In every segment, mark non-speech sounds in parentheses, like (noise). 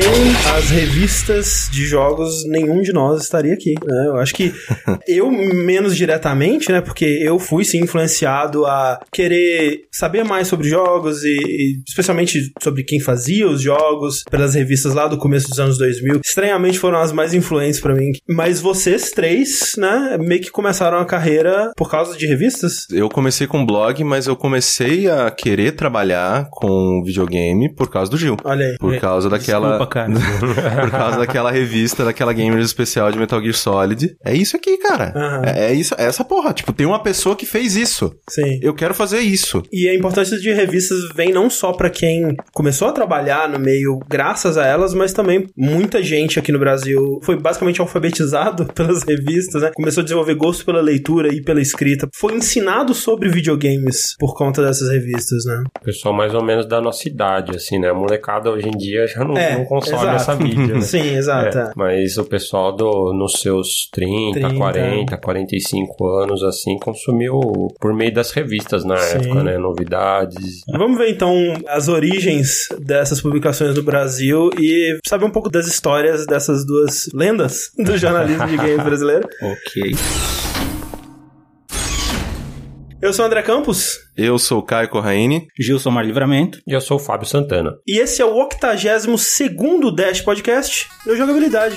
Sem as revistas de jogos, nenhum de nós estaria aqui, né? Eu acho que (laughs) eu, menos diretamente, né? Porque eu fui, sim, influenciado a querer saber mais sobre jogos e, e especialmente sobre quem fazia os jogos pelas revistas lá do começo dos anos 2000. Estranhamente foram as mais influentes para mim. Mas vocês três, né? Meio que começaram a carreira por causa de revistas? Eu comecei com blog, mas eu comecei a querer trabalhar com videogame por causa do Gil. Olha aí. Por causa daquela. Desculpa, cara. (laughs) (laughs) por causa daquela revista, daquela Gamers especial de Metal Gear Solid. É isso aqui, cara. Aham. É, é isso, é essa porra. Tipo, tem uma pessoa que fez isso. Sim. Eu quero fazer isso. E a importância de revistas vem não só pra quem começou a trabalhar no meio graças a elas, mas também muita gente aqui no Brasil foi basicamente alfabetizado (laughs) pelas revistas, né? Começou a desenvolver gosto pela leitura e pela escrita. Foi ensinado sobre videogames por conta dessas revistas, né? Pessoal mais ou menos da nossa idade, assim, né? A molecada hoje em dia já não, É, não consome exato. Essa mídia, né? (laughs) Sim, exato. É, mas o pessoal do, nos seus 30, 30. 40, 45 anos, assim, consumiu por meio das revistas na Sim. época, né? Novidades. Vamos ver então as origens dessas publicações no Brasil e saber um pouco das histórias dessas duas lendas do jornalismo de games (laughs) brasileiro. Ok. Eu sou o André Campos Eu sou o Caio Corraine. Gilson Mar Livramento. E eu sou o Fábio Santana. e esse é o 82º Dash Podcast no Jogabilidade.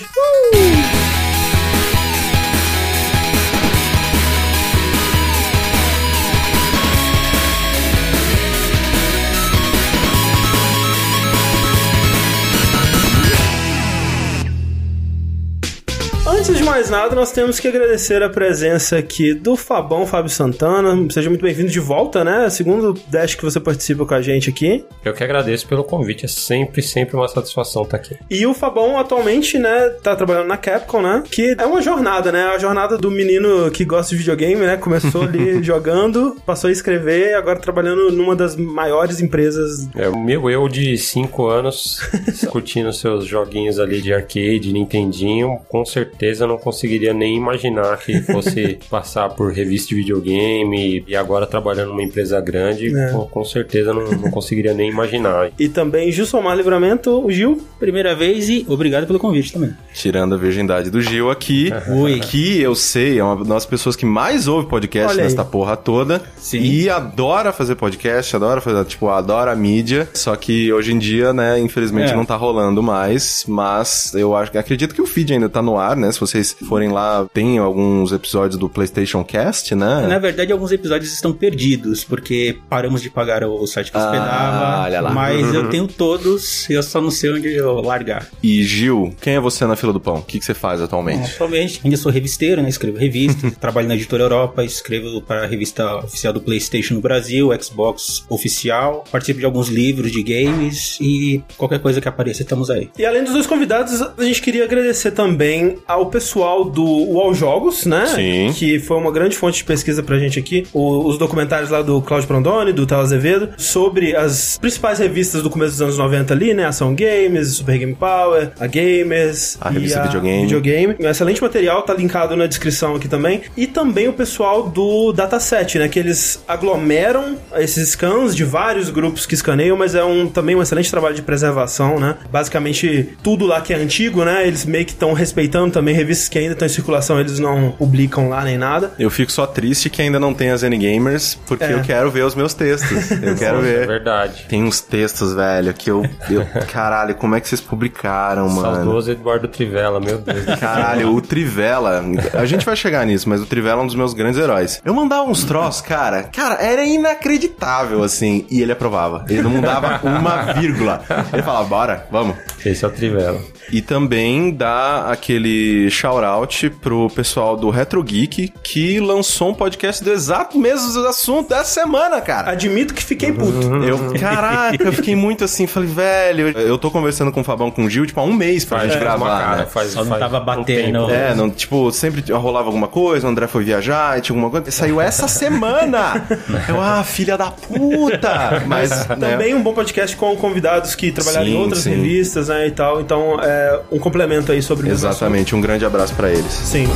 Antes de mais nada, nós temos que agradecer a presença aqui do Fabão Fábio Santana. Seja muito bem-vindo de volta, né? Segundo Dash que você participa com a gente aqui. Eu que agradeço pelo convite, é sempre, sempre uma satisfação estar aqui. E o Fabão atualmente, né, tá trabalhando na Capcom, né? Que é uma jornada, né? A jornada do menino que gosta de videogame, né? Começou ali (laughs) jogando, passou a escrever e agora trabalhando numa das maiores empresas. É, o meu eu de 5 anos, (laughs) curtindo seus joguinhos ali de arcade, Nintendinho, com certeza eu não conseguiria nem imaginar que fosse (laughs) passar por revista de videogame e agora trabalhando numa empresa grande, É. com, com certeza não, não conseguiria nem imaginar. E também Gilson Mar Livramento, o Gil. Primeira vez e obrigado pelo convite também. Tirando a virgindade do Gil aqui. Oi. Que eu sei, é uma das pessoas que mais ouve podcast Olha aí. nesta porra toda. Sim. E adora fazer podcast, adora fazer, tipo, adora a mídia. Só que hoje em dia, né, infelizmente É. não tá rolando mais. Mas eu acho acredito que o feed ainda tá no ar, né? Se vocês forem lá, tem alguns episódios do PlayStation Cast, né? Na verdade, alguns episódios estão perdidos, porque paramos de pagar o site que Ah, hospedava. olha lá. Mas eu tenho todos, eu só não sei onde eu largar. E Gil, quem é você na fila do pão? O que, que você faz atualmente? Atualmente, ainda sou revisteiro, né? Escrevo revista, (laughs) trabalho na editora Europa, escrevo para a revista oficial do PlayStation no Brasil, Xbox oficial, participo de alguns livros de games e qualquer coisa que apareça, estamos aí. E além dos dois convidados, a gente queria agradecer também ao pessoal do UOL Jogos, né? Sim. Que foi uma grande fonte de pesquisa pra gente aqui. O- os documentários lá do Claudio Prondoni, do Théo Azevedo, sobre as principais revistas do começo dos anos 90 ali, né? Ação Games, Super Game Power, a Gamers. A revista Videogame. Videogame. Um excelente material, tá linkado na descrição aqui também. E também o pessoal do Dataset, né? Que eles aglomeram esses scans de vários grupos que escaneiam, mas é um, também um excelente trabalho de preservação, né? Basicamente, tudo lá que é antigo, né? Eles meio que estão respeitando também revistas que ainda estão em circulação, eles não publicam lá nem nada. Eu fico só triste que ainda não tem as N-Gamers, porque É. eu quero ver os meus textos. (laughs) Eu quero É ver. verdade. Tem uns textos, velho, que eu, eu. (laughs) Caralho, como é que vocês publicaram, mano? Saudoso Eduardo Trivela, meu Deus. Caralho, o Trivela. A gente vai chegar nisso, mas o Trivela é um dos meus grandes heróis. Eu mandava uns troços, cara. Cara, era inacreditável, assim. E ele aprovava. Ele não mudava uma vírgula. Ele falava, bora, vamos. Esse é o Trivela. E também dá aquele shout-out pro pessoal do Retro Geek que lançou um podcast do exato mesmo assunto dessa semana, cara. Admito que fiquei puto. (laughs) Eu, caraca, eu fiquei muito assim, falei, velho, eu tô conversando com o Fabão com o Gil, tipo, há um mês pra gente uma gravar, cara, né? faz, Só não faz tava batendo. É, não, tipo, sempre rolava alguma coisa, o André foi viajar e tinha alguma coisa. Saiu essa semana! (laughs) Eu, ah, filha da puta! Mas, né, Também um bom podcast com convidados que trabalharam em Sim, outras sim. revistas, né, e tal. Então, é um complemento aí sobre o Exatamente, um grande abraço pra eles. Sim.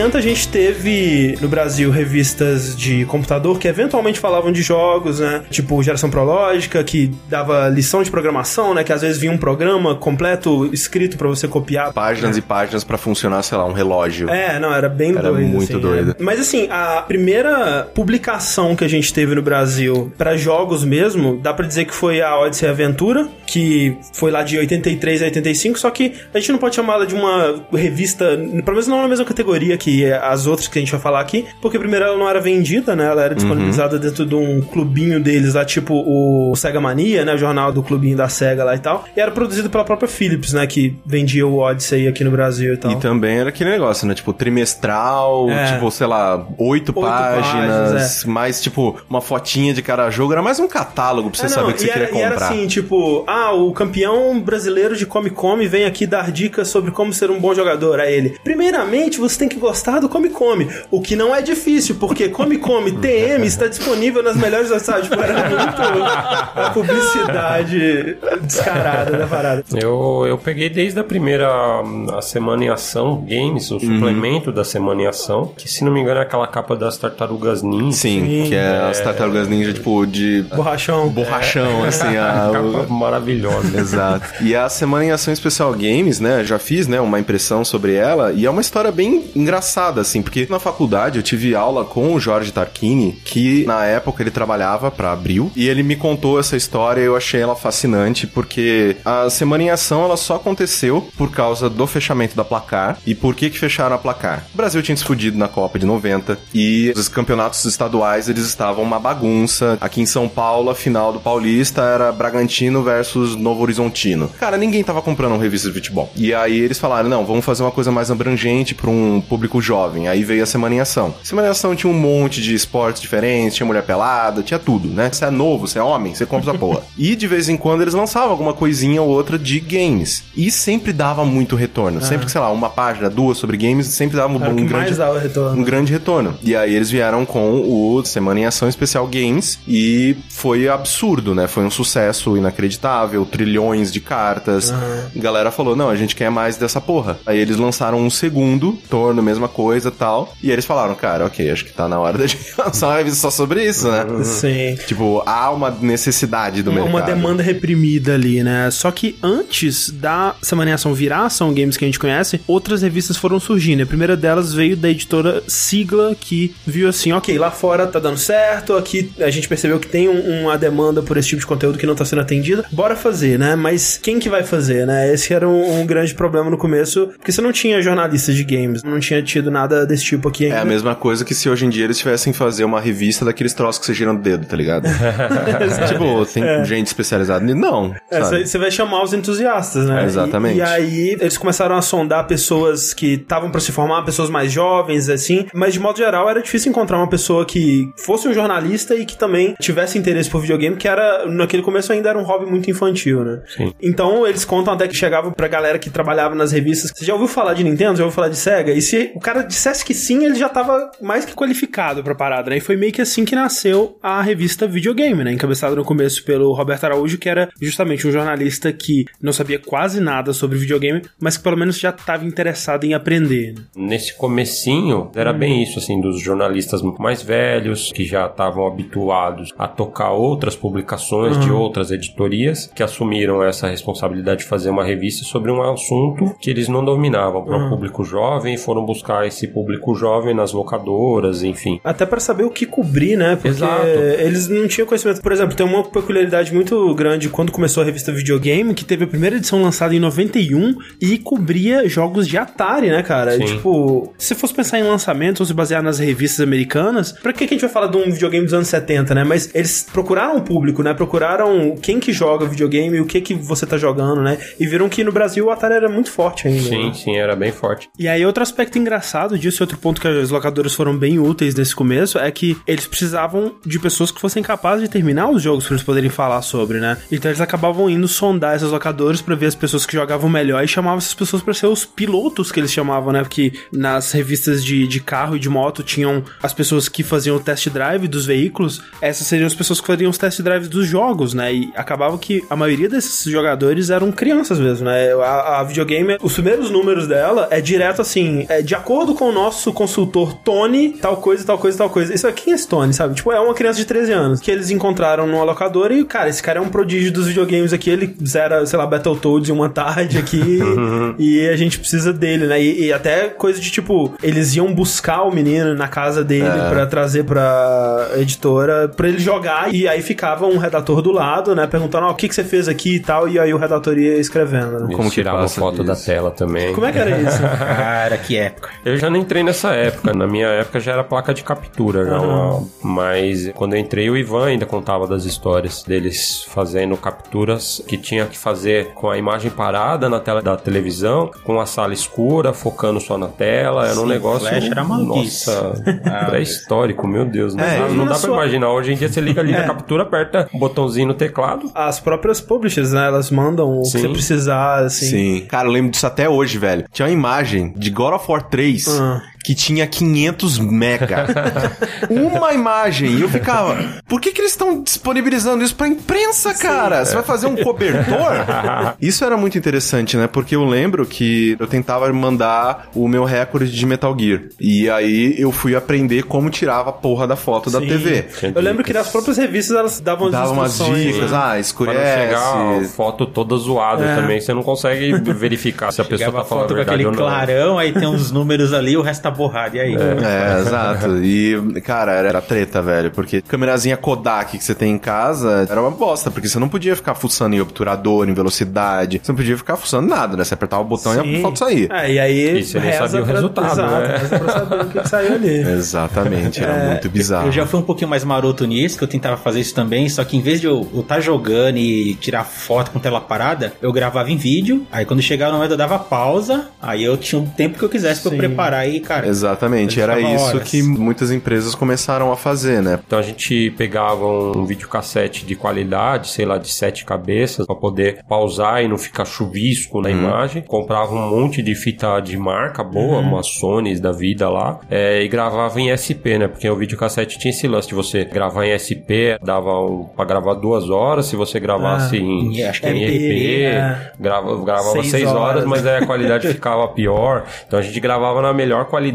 80 a gente teve no Brasil revistas de computador que eventualmente falavam de jogos, né? Tipo Geração Prológica, que dava lição de programação, né? Que às vezes vinha um programa completo escrito pra você copiar. Páginas e páginas pra funcionar, sei lá, um relógio. É, não, era bem Era doido. muito assim, doido. é. Mas assim, a primeira publicação que a gente teve no Brasil pra jogos mesmo, dá pra dizer que foi a Odyssey Aventura, que foi lá de 83 a 85, só que a gente não pode chamá-la de uma revista, pelo menos não na mesma categoria que as outras que a gente vai falar aqui, porque primeiro ela não era vendida, né? Ela era disponibilizada dentro de um clubinho deles lá, tipo o Sega Mania, né? O jornal do clubinho da Sega lá e tal. E era produzido pela própria Philips, né? Que vendia o Odyssey aqui no Brasil e tal. E também era aquele negócio, né? Tipo, trimestral, É. tipo, sei lá, oito, Oito páginas, páginas, mais, tipo, uma fotinha de cada jogo. Era mais um catálogo pra você É, saber o que você era, queria e era comprar. assim, tipo, ah, o campeão brasileiro de Come Come vem aqui dar dicas sobre como ser um bom jogador a ele. Primeiramente, você tem que gostar Come Come, o que não é difícil, porque Come Come TM está disponível nas melhores sabe? Tipo, era muito a publicidade descarada da parada. Eu, eu peguei desde a primeira hum, a Semana em Ação Games, o Uhum. suplemento da Semana em Ação, que se não me engano é aquela capa das tartarugas ninja. Sim, Sim, que é, as tartarugas ninja, tipo, de Borrachão. borrachão, assim, a, (laughs) Capa o- maravilhosa. Exato. E a Semana em Ação Especial Games, né? Já fiz, né, uma impressão sobre ela e é uma história bem engraçada, assim, porque na faculdade eu tive aula com o Jorge Tarquini, que na época ele trabalhava pra Abril, e ele me contou essa história e eu achei ela fascinante, porque a Semana em Ação ela só aconteceu por causa do fechamento da placar. E por que que fecharam a placar? O Brasil tinha se fudido na Copa de 90 e os campeonatos estaduais eles estavam uma bagunça. Aqui em São Paulo, a final do Paulista era Bragantino versus Novo Horizontino. Cara, ninguém tava comprando uma revista de futebol. E aí eles falaram: não, vamos fazer uma coisa mais abrangente para um público jovem. Aí veio a Semana em Ação. Semana em Ação tinha um monte de esportes diferentes, tinha mulher pelada, tinha tudo, né? Você é novo, você é homem, você compra essa porra. (laughs) E de vez em quando eles lançavam alguma coisinha ou outra de games. E sempre dava muito retorno. Sempre que, sei lá, uma página, duas sobre games, sempre dava um, um grande retorno. um grande retorno. E aí eles vieram com o Semana em Ação Especial Games e foi absurdo, né? Foi um sucesso inacreditável, trilhões de cartas. A galera falou: "Não, a gente quer mais dessa porra". Aí eles lançaram um segundo, torno, mesma coisa, tal. E eles falaram: "Cara, OK, acho que tá na hora da gente (laughs) lançar uma revista só sobre isso, né?" Sim. Tipo, há uma necessidade do uma, mercado. uma demanda reprimida ali, né? Só que antes da Semana em Ação virar Ação Games que a gente conhece, outras revistas foram surgindo. A primeira delas veio da editora Sigla, que viu assim, ok, lá fora tá dando certo, aqui a gente percebeu que tem um- uma demanda por esse tipo de conteúdo que não tá sendo atendida, bora fazer, né? Mas quem que vai fazer, né? Esse era um, um grande problema no começo, porque você não tinha jornalistas de games, não tinha nada desse tipo aqui ainda. É a mesma coisa que se hoje em dia eles tivessem fazer uma revista daqueles troços que você gira no dedo, tá ligado? (laughs) tipo, tem gente especializada nisso? Não. É, você vai chamar os entusiastas, né? É, exatamente. E, e aí eles começaram a sondar pessoas que estavam pra se formar, pessoas mais jovens, assim. Mas de modo geral era difícil encontrar uma pessoa que fosse um jornalista e que também tivesse interesse por videogame, que era naquele começo ainda era um hobby muito infantil, né? Sim. Então eles contam até que chegavam pra galera que trabalhava nas revistas. Você já ouviu falar de Nintendo? Já ouviu falar de Sega? E se o cara dissesse que sim, ele já tava mais que qualificado pra parada, né? E foi meio que assim que nasceu a revista Videogame, né? Encabeçada no começo pelo Roberto Araújo, que era justamente um jornalista que não sabia quase nada sobre videogame, mas que pelo menos já estava interessado em aprender. né? Nesse comecinho, era Hum. bem isso, assim, dos jornalistas mais velhos, que já estavam habituados a tocar outras publicações de outras editorias, que assumiram essa responsabilidade de fazer uma revista sobre um assunto que eles não dominavam para um público jovem e foram buscar esse público jovem nas locadoras, enfim. Até pra saber o que cobrir, né? Porque Exato. eles não tinham conhecimento. Por exemplo, tem uma peculiaridade muito grande quando começou a revista Videogame, que teve a primeira edição lançada em 91 e cobria jogos de Atari, né, cara? Sim. Tipo, se fosse pensar em lançamento ou se basear nas revistas americanas, pra que que a gente vai falar de um videogame dos anos 70, né? Mas eles procuraram o público, né? Procuraram quem que joga videogame, o que que você tá jogando, né? E viram que no Brasil o Atari era muito forte ainda. Sim, né? sim, era bem forte. E aí, outro aspecto engraçado disso, e outro ponto que as locadoras foram bem úteis nesse começo, é que eles precisavam de pessoas que fossem capazes de terminar os jogos pra eles poderem falar sobre, né? Então eles acabavam indo sondar essas locadoras pra ver as pessoas que jogavam melhor e chamavam essas pessoas pra ser os pilotos que eles chamavam, né? Porque nas revistas de, de carro e de moto tinham as pessoas que faziam o test drive dos veículos, essas seriam as pessoas que fariam os test drives dos jogos, né? E acabava que a maioria desses jogadores eram crianças mesmo, né? A, a videogame, os primeiros números dela é direto assim: é, de acordo com o nosso consultor Tony, tal coisa, tal coisa, tal coisa. Isso aqui é esse Tony, sabe? Tipo, é uma criança de 13 anos que eles encontraram numa locadora e, cara, esse cara é um prodígio dos videogames aqui. Ele zera, sei lá, Battletoads em uma tarde aqui (laughs) e a gente precisa dele, né? E, e até coisa de tipo, eles iam buscar o menino na casa dele É. pra trazer pra editora pra ele jogar e aí ficava um redator do lado, né? Perguntando, ó, o que, que você fez aqui e tal, e aí o redator ia escrevendo, né? Como tirava passa foto da disso? tela também. Como é que era isso? (laughs) Cara, que época. Eu já não entrei nessa época. Na minha época já era placa de captura, já uma- mas quando eu entrei, o Ivan ainda contava das histórias deles fazendo capturas que tinha que fazer com a imagem parada na tela da televisão, com a sala escura, focando só na tela. Era um Sim, negócio. flash era maluquice. Nossa, (laughs) Ah, pré-histórico, meu Deus. Não, É, dá- não dá pra sua- imaginar. Hoje em dia você liga ali na captura, aperta o botãozinho no teclado. As próprias publishers, né? Elas mandam o que Sim. você precisar, assim. Sim. Cara, eu lembro disso até hoje, velho. Tinha uma imagem de God of War 3 Ah. Que tinha 500 mega. (laughs) uma imagem. E eu ficava, por que que eles estão disponibilizando isso pra imprensa, cara? Você vai fazer um cobertor? (laughs) isso era muito interessante, né? Porque eu lembro que eu tentava mandar o meu recorde de Metal Gear. E aí eu fui aprender como tirava a porra da foto da Sim. TV. Eu lembro que nas próprias revistas elas davam as Dava umas instruções, dicas, né? ah, escurece. chegar a foto toda zoada É. também, você não consegue verificar se a pessoa tá falando a foto com aquele ou não. clarão, aí tem uns números ali, o resto tá borrado. E aí? É, exato. E, cara, era, era treta, velho. Porque câmerazinha Kodak que você tem em casa era uma bosta, porque você não podia ficar fuçando em obturador, em velocidade. Você não podia ficar fuçando nada, né? Você apertava o botão e Sim. a foto saía. É, e aí E você nem reza sabia o resultado, Exato, né? reza pra saber o que, que saiu ali. (laughs) Exatamente, era muito bizarro. Eu já fui um pouquinho mais maroto nisso, que eu tentava fazer isso também, só que em vez de eu estar jogando e tirar foto com tela parada, eu gravava em vídeo, aí quando chegava no momento eu dava pausa, aí eu tinha um tempo que eu quisesse pra eu preparar e, cara... Exatamente, eu era isso horas. que muitas empresas começaram a fazer, né? Então a gente pegava um videocassete de qualidade, sei lá, de sete cabeças, pra poder pausar e não ficar chuvisco na imagem. Comprava um monte de fita de marca boa, umas Sonys da vida lá, é, e gravava em SP, né? Porque o videocassete tinha esse lance de você gravar em SP, dava um, pra gravar duas horas, se você gravasse Ah, em, que em EP, EP, é. grava, gravava Seis seis, horas, horas. mas aí a qualidade (laughs) ficava pior. Então a gente gravava na melhor qualidade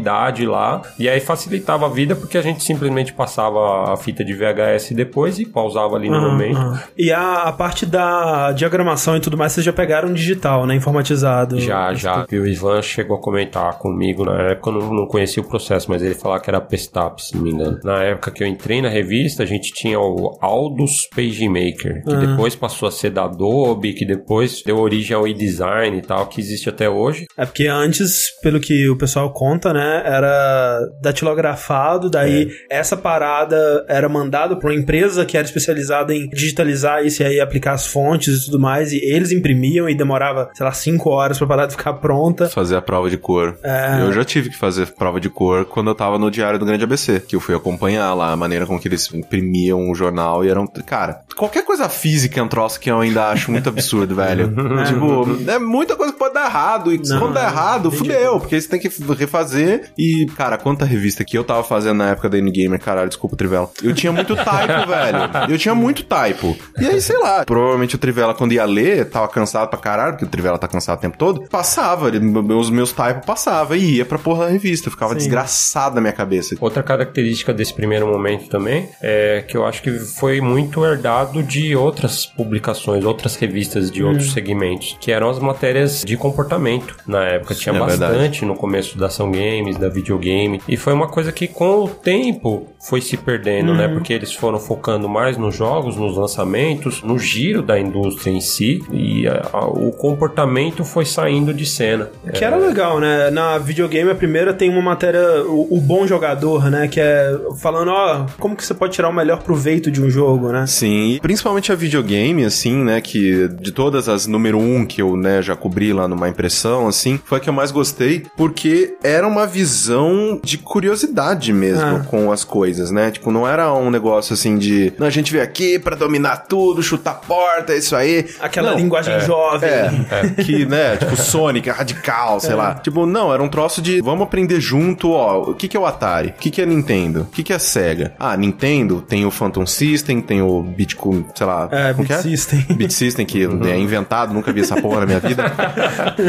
lá, e aí facilitava a vida porque a gente simplesmente passava a fita de VHS depois e pausava ali no Aham, momento. E a, a parte da diagramação e tudo mais, vocês já pegaram digital, né? Informatizado. Já, já. E o Ivan chegou a comentar comigo na época, eu não, não conhecia o processo, mas ele falava que era Pestap, se não me engano. Na época que eu entrei na revista, a gente tinha o Aldus PageMaker, que depois passou a ser da Adobe, que depois deu origem ao eDesign e tal, que existe até hoje. É porque antes, pelo que o pessoal conta, né, era datilografado, daí É. essa parada era mandada pra uma empresa que era especializada em digitalizar isso e aí aplicar as fontes e tudo mais, e eles imprimiam e demorava, sei lá, cinco horas pra parada (laughs) ficar pronta. Fazer a prova de cor. É. Eu já tive que fazer prova de cor quando eu tava no Diário do Grande ABC, que eu fui acompanhar lá a maneira com que eles imprimiam o jornal e eram. Cara, qualquer coisa física é um troço que eu ainda acho muito absurdo, (laughs) velho. tipo, é muita coisa que pode dar errado. E Não, quando dá errado, fudeu, porque você tem que refazer. E, cara, quanta revista que eu tava fazendo na época da N-Gamer, caralho, desculpa o Trivela. Eu tinha muito typo, (laughs) velho. Eu tinha muito typo. E aí, sei lá, provavelmente o Trivela, quando ia ler, tava cansado pra caralho, porque o Trivela tá cansado o tempo todo, passava, ele- os meus typos passava e ia pra porra da revista. Ficava desgraçado na minha cabeça. Outra característica desse primeiro momento também é que eu acho que foi muito herdado de outras publicações, outras revistas de outros segmentos, que eram as matérias de comportamento. Na época tinha É bastante verdade. no começo da ação games, da videogame, e foi uma coisa que com o tempo foi se perdendo, né? Porque eles foram focando mais nos jogos, nos lançamentos, no giro da indústria em si, e a- a- o comportamento foi saindo de cena. Que era legal, né? Na videogame, a primeira tem uma matéria, o, o bom jogador, né? Que é falando, ó, como que você pode tirar o melhor proveito de um jogo, né? Sim, e principalmente a videogame, assim, né, que de todas as número um que eu, né, já cobri lá numa impressão, assim, foi a que eu mais gostei, porque era uma visão de curiosidade mesmo Ah. com as coisas, né? Tipo, não era um negócio assim de, não, a gente veio aqui pra dominar tudo, chutar porta, é isso aí. Aquela Não, linguagem jovem. é, (laughs) que, né, tipo, Sonic, radical, sei lá. Tipo, não, era um troço de, vamos aprender junto, ó, o que que é o Atari? O que que é Nintendo? O que que é Sega? Ah, Nintendo tem o Phantom System, tem o Bitcoin, sei lá, É, como que Beat System. (laughs) Beat System, que é inventado, nunca vi essa porra na minha vida. (laughs)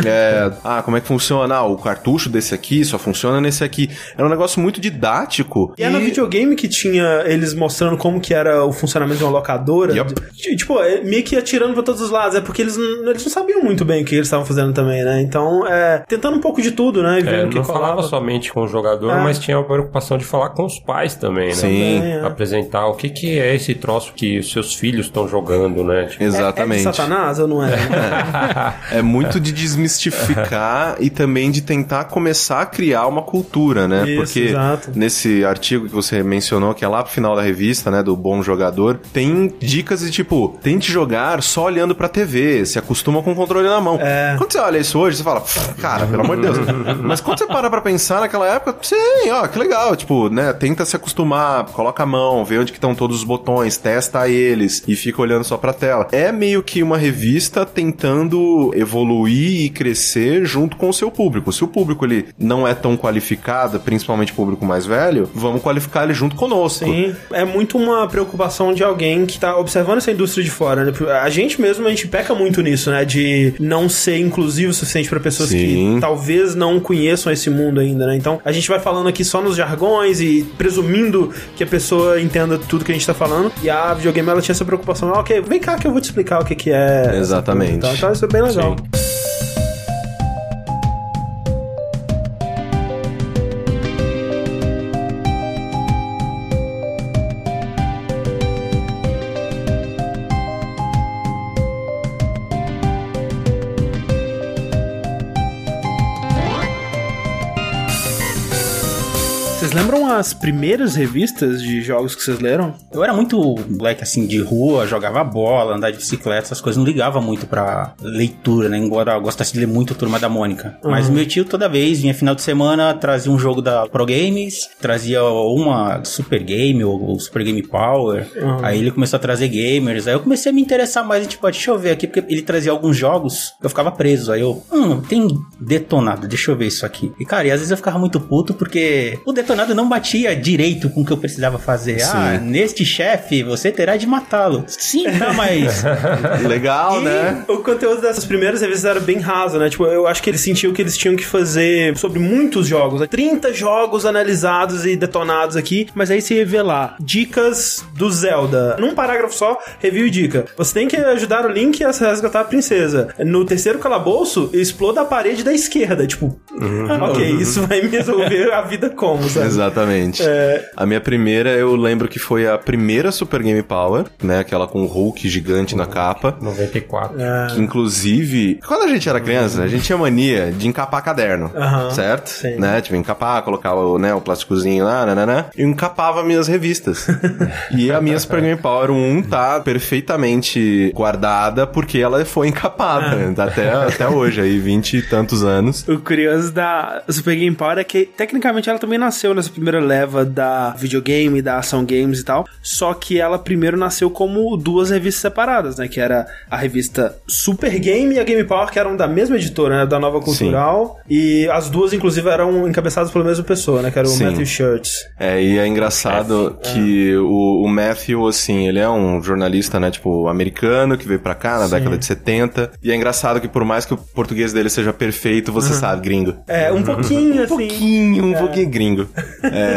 É, ah, como é que funciona? Ah, o cartucho desse aqui só funciona nesse aqui. Era um negócio muito didático. E é no videogame que tinha eles mostrando como que era o funcionamento de uma locadora. Yup. T- Tipo, é meio que atirando pra todos os lados. É porque eles não, eles não sabiam muito bem o que eles estavam fazendo também, né? Então, é, tentando um pouco de tudo, né? E É, não falava somente com o jogador, É. mas tinha a preocupação de falar com os pais também, né? Sim, Também, é. Apresentar o que, que é esse troço que os seus filhos estão jogando, né? Tipo, É, é de exatamente. Satanás ou não (laughs) é? É muito de desmistificar e também de tentar começar a criar uma cultura, né? Isso, Porque exato. nesse artigo que você mencionou, que é lá pro final da revista, né, do bom jogador, tem dicas de tipo, tente jogar só olhando pra TV, se acostuma com o controle na mão. É. Quando você olha isso hoje, você fala, "Pff, cara, pelo amor de Deus. (laughs) Mas quando você para pra pensar naquela época, sim, ó, que legal, tipo, né, tenta se acostumar, coloca a mão, vê onde que estão todos os botões, testa eles e fica olhando só pra tela. É meio que uma revista tentando evoluir e crescer junto com o seu público. Se o público ele não é tão qualificado, principalmente o público mais velho, vamos qualificar ele junto conosco. Sim, é muito uma preocupação de alguém que tá observando essa indústria de fora, né? A gente mesmo, a gente peca muito nisso, né? De não ser inclusivo o suficiente pra pessoas Sim. que talvez não conheçam esse mundo ainda, né? Então, a gente vai falando aqui só nos jargões e presumindo que a pessoa entenda tudo que a gente tá falando. E a videogame, ela tinha essa preocupação. Ah, ok, vem cá que eu vou te explicar o que que é. Exatamente. Então, então, isso é bem legal. Vocês lembram as primeiras revistas de jogos que vocês leram? Eu era muito moleque assim de rua, jogava bola, andar de bicicleta, essas coisas, não ligava muito pra leitura, né? Embora eu gostasse de ler muito Turma da Mônica. Mas meu tio toda vez vinha final de semana, trazia um jogo da Pro Games, trazia uma Super Game ou, Super Game Power. Aí ele começou a trazer gamers. Aí eu comecei a me interessar mais, e, tipo, ah, deixa eu ver aqui, porque ele trazia alguns jogos, eu ficava preso. Aí eu, hum, tem detonado, deixa eu ver isso aqui. E cara, e às vezes eu ficava muito puto porque o detonado não batia direito com o que eu precisava fazer. Ah, neste chefe você terá de matá-lo. Sim, (laughs) tá, mas. (laughs) Legal, E né? o conteúdo dessas primeiras revistas era bem raso, né? Tipo, eu acho que eles sentiam que eles tinham que fazer sobre muitos jogos. né? 30 jogos analisados e detonados aqui, mas aí se revelar dicas do Zelda. Num parágrafo só, review e dica. Você tem que ajudar o Link a resgatar a princesa. No terceiro calabouço, exploda a parede da esquerda. Tipo, ah, (laughs) ok, isso vai me resolver a vida como, sabe? Exatamente. É. A minha primeira, eu lembro que foi a primeira Super Game Power, né? Aquela com o Hulk gigante na capa. 94. É. Que inclusive, quando a gente era criança, a gente tinha mania de encapar caderno, certo? sim. Né? Tipo, encapar, colocar o, né, o plásticozinho lá, né, E eu encapava minhas revistas. (laughs) e a minha Super Game Power 1 tá perfeitamente guardada porque ela foi encapada Ah. até, até hoje, aí, vinte e tantos anos. O curioso da Super Game Power é que, tecnicamente, ela também nasceu nessa primeira leva da videogame, da ação games e tal. Só que ela primeiro nasceu como duas revistas separadas, né? Que era a revista Super Game e a Game Power, que eram da mesma editora, né? Da Nova Cultural. E as duas, inclusive, eram encabeçadas pela mesma pessoa, né? Que era o Sim. Matthew Shirts. É, e é engraçado que o, o Matthew, assim, ele é um jornalista, né, tipo, americano, que veio pra cá na década de 70. E é engraçado que por mais que o português dele seja perfeito, você sabe, gringo. É, um pouquinho, (laughs) assim. Um pouquinho, um pouquinho gringo. É, (laughs)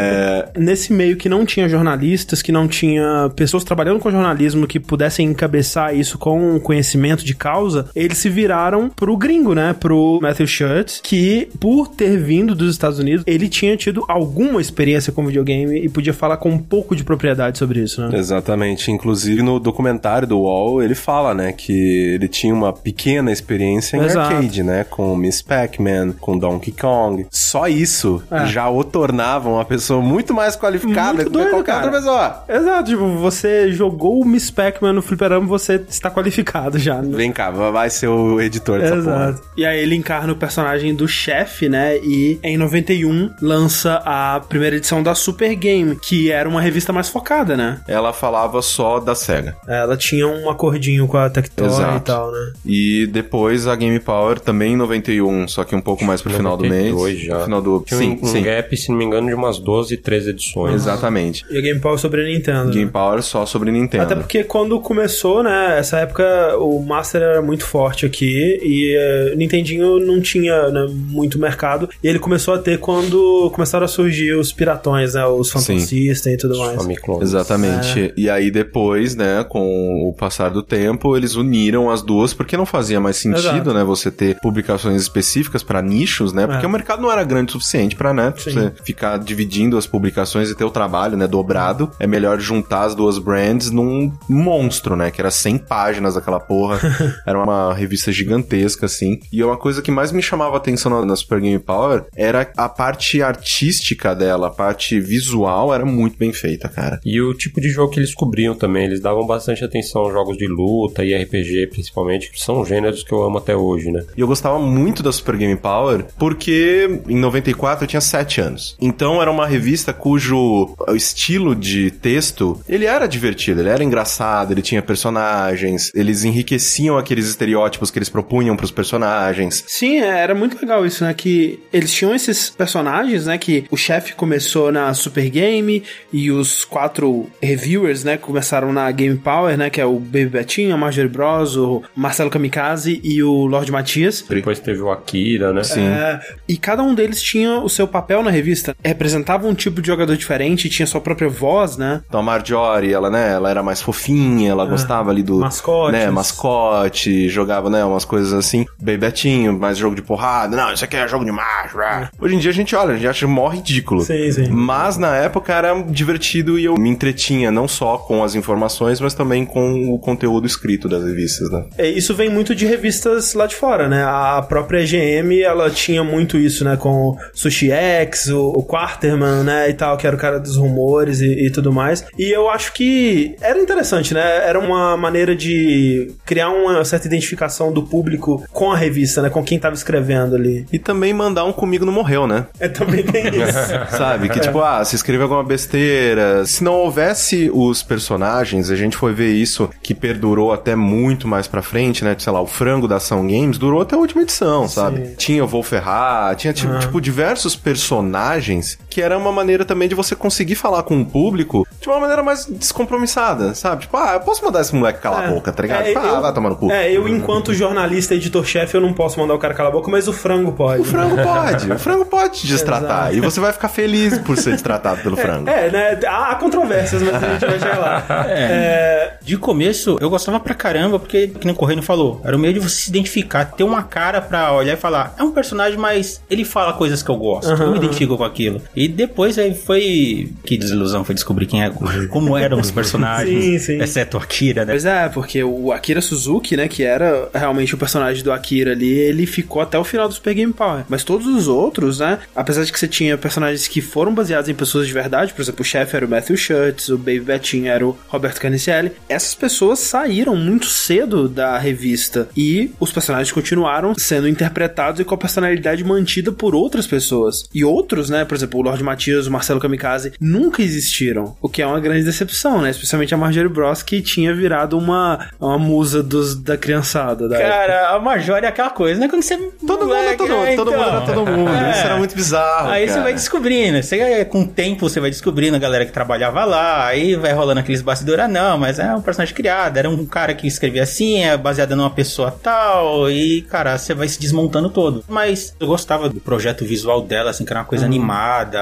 nesse meio que não tinha jornalistas, que não tinha pessoas trabalhando com jornalismo que pudessem encabeçar isso com conhecimento de causa, eles se viraram pro gringo, né? Pro Matthew Shirts, que por ter vindo dos Estados Unidos, ele tinha tido alguma experiência com videogame e podia falar com um pouco de propriedade sobre isso, né? Exatamente. Inclusive no documentário do Wall, ele fala, né, que ele tinha uma pequena experiência em Exato. arcade, né, com Miss Pac-Man, com Donkey Kong. Só isso É. já o tornava uma uma pessoa muito mais qualificada Muito que doido, qualquer cara. outra pessoa. Exato, tipo, você jogou o Miss Pac-Man no fliperama, você está qualificado já. né? Vem cá, vai ser o editor dessa porra. Exato. E aí ele encarna o personagem do chefe, né? E em 91 lança a primeira edição da Super Game, que era uma revista mais focada, né? Ela falava só da SEGA. Ela tinha um acordinho com a Tectoy Exato. e tal, né? E depois a Game Power também em 91, só que um pouco mais pro final do mês. 92 já. Final do. Tinha sim, um, um sim. gap, se não me engano, de umas 12, 13 edições. Exatamente. E a Game Power sobre a Nintendo. né? Game Power só sobre Nintendo. Até porque quando começou, né, essa época o Master era muito forte aqui e eh, Nintendinho não tinha né, muito mercado. E ele começou a ter quando começaram a surgir os piratões, né, os Phantom Sim. System e tudo mais. Famiclones. Exatamente. E aí depois, né, com o passar do tempo, eles uniram as duas porque não fazia mais sentido, Exato. né, você ter publicações específicas pra nichos, né? Porque É. o mercado não era grande o suficiente pra, né, você ficar dividindo as publicações e ter o trabalho, né, dobrado. É melhor juntar as duas brands num monstro, né, que era 100 páginas aquela porra. (laughs) era uma revista gigantesca assim. E uma coisa que mais me chamava a atenção na, na Super Game Power era a parte artística dela, a parte visual era muito bem feita, cara. E o tipo de jogo que eles cobriam também, eles davam bastante atenção aos jogos de luta e RPG, principalmente, que são gêneros que eu amo até hoje, né? E eu gostava muito da Super Game Power porque em 94 eu tinha 7 anos. Então era uma revista cujo estilo de texto, ele era divertido, ele era engraçado, ele tinha personagens, eles enriqueciam aqueles estereótipos que eles propunham pros personagens. Sim, é, era muito legal isso, né? Que eles tinham esses personagens, né? Que o chefe começou na Super Game e os quatro reviewers, né? Começaram na Game Power, né? Que é o Baby Betinho, a Marjorie Bros, o Marcelo Kamikaze e o Lord Matias. Depois teve o Akira, né? Sim. É, e cada um deles tinha o seu papel na revista. Representava um tipo de jogador diferente, tinha sua própria voz, né? Então a Marjorie, ela, né, ela era mais fofinha, ela gostava ali do... Mascotes. Né, mascote, jogava, né, umas coisas assim. Bebetinho, mais jogo de porrada. Não, isso aqui é jogo de macho. ah. Hoje em dia a gente olha, a gente acha mó ridículo. Sim, sim. Mas na época era divertido e eu me entretinha não só com as informações, mas também com o conteúdo escrito das revistas, né? É, Isso vem muito de revistas lá de fora, né? A própria GM, ela tinha muito isso, né? Com Sushi X, o, o Quarterman, né? E tal, que era o cara dos rumores e, e tudo mais. E eu acho que era interessante, né? Era uma maneira de criar uma certa identificação do público com a revista, né? Com quem tava escrevendo ali. E também mandar um comigo não morreu, né? É, também tem (laughs) isso. Sabe? Que tipo, ah, se escreve alguma besteira. Se não houvesse os personagens, a gente foi ver isso que perdurou até muito mais pra frente, né? Sei lá, o frango da Ação Games durou até a última edição, sabe? Tinha o Wolferrat, tinha tipo, tipo, diversos personagens que era uma maneira também de você conseguir falar com o público de uma maneira mais descompromissada, sabe? Tipo, ah, eu posso mandar esse moleque calar a boca, tá ligado? É, ah, eu- vai tomar no cu. É, eu, enquanto (laughs) jornalista, editor-chefe, eu não posso mandar o cara calar a boca, mas o frango pode. O frango (laughs) pode, o frango pode te destratar. Exato. E você vai ficar feliz por ser destratado pelo frango. É, né? Há controvérsias, mas a gente vai chegar lá. (laughs) É, De começo, eu gostava pra caramba, porque, que nem o Correio falou, era o meio de você se identificar, ter uma cara pra olhar e falar, é um personagem, mas ele fala coisas que eu gosto, eu me identifico com aquilo. E depois aí foi. Que desilusão foi descobrir quem é, como eram os (laughs) personagens, Sim, sim. exceto o Akira, né? Pois é, porque o Akira Suzuki, né, que era realmente o personagem do Akira ali, ele ficou até o final do Super Game Power. Mas todos os outros, né, apesar de que você tinha personagens que foram baseados em pessoas de verdade, por exemplo, o chefe era o Matthew Schutz, o Baby Betinho era o Roberto Carnicelli, essas pessoas saíram muito cedo da revista e os personagens continuaram sendo interpretados e com a personalidade mantida por outras pessoas. E outros, né, por exemplo, o Lord Matias, o Marcelo Kamikaze, nunca existiram, o que é uma grande decepção, né, especialmente a Marjorie Bros, que tinha virado uma, uma musa dos, da criançada. Da época. Cara, a Major é aquela coisa, né? Quando você. Todo mundo é todo, moleque, todo mundo era todo mundo. É. Isso era muito bizarro. Aí você cara. vai descobrindo, você, com o tempo você vai descobrindo a galera que trabalhava lá, aí vai rolando aqueles bastidores, ah não, mas é um personagem criado, era um cara que escrevia assim, é baseado numa pessoa tal, e cara, você vai se desmontando todo. Mas eu gostava do projeto visual dela, assim, que era uma coisa animada,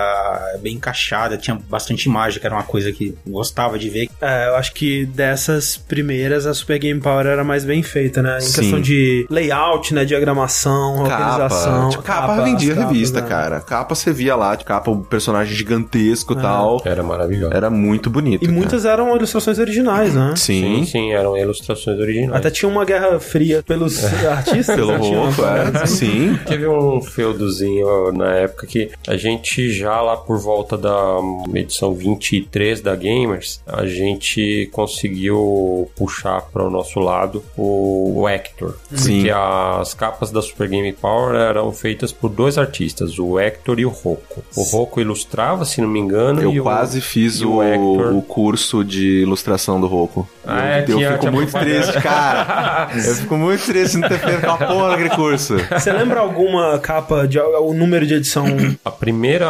bem encaixada, tinha bastante imagem, que era uma coisa que gostava de ver. É, eu acho que dessas primeiras a Super Game Power era mais bem feita, né? Em Sim. questão de layout, né? Diagramação, organização. Capa. Tipo, capa, vendia as capas, revista, né? cara. Capa você via lá, tipo, capa, o personagem gigantesco e tal. Era maravilhoso. Era muito bonito. E cara. muitas eram ilustrações originais, né? Sim, Sim. sim, eram ilustrações originais. Até tinha uma guerra fria pelos (laughs) artistas. Pelo né? Rouco, parada é. assim. Sim. Teve um feudozinho na época que a gente já lá por volta da edição 23 da Gamers, a gente conseguiu puxar para o nosso lado o, o Hector. Sim. Porque as capas da Super Game Power eram feitas por dois artistas, o Hector e o Rocco. O Rocco ilustrava, se não me engano, Eu e o- quase fiz e o, o Hector. o curso de ilustração do Roku. Ah, é, eu tinha- fico tinha muito propaganda. triste, cara. (laughs) Eu fico muito triste de não ter feito aquela porra daquele curso. Você lembra alguma capa, de, o número de edição? A primeira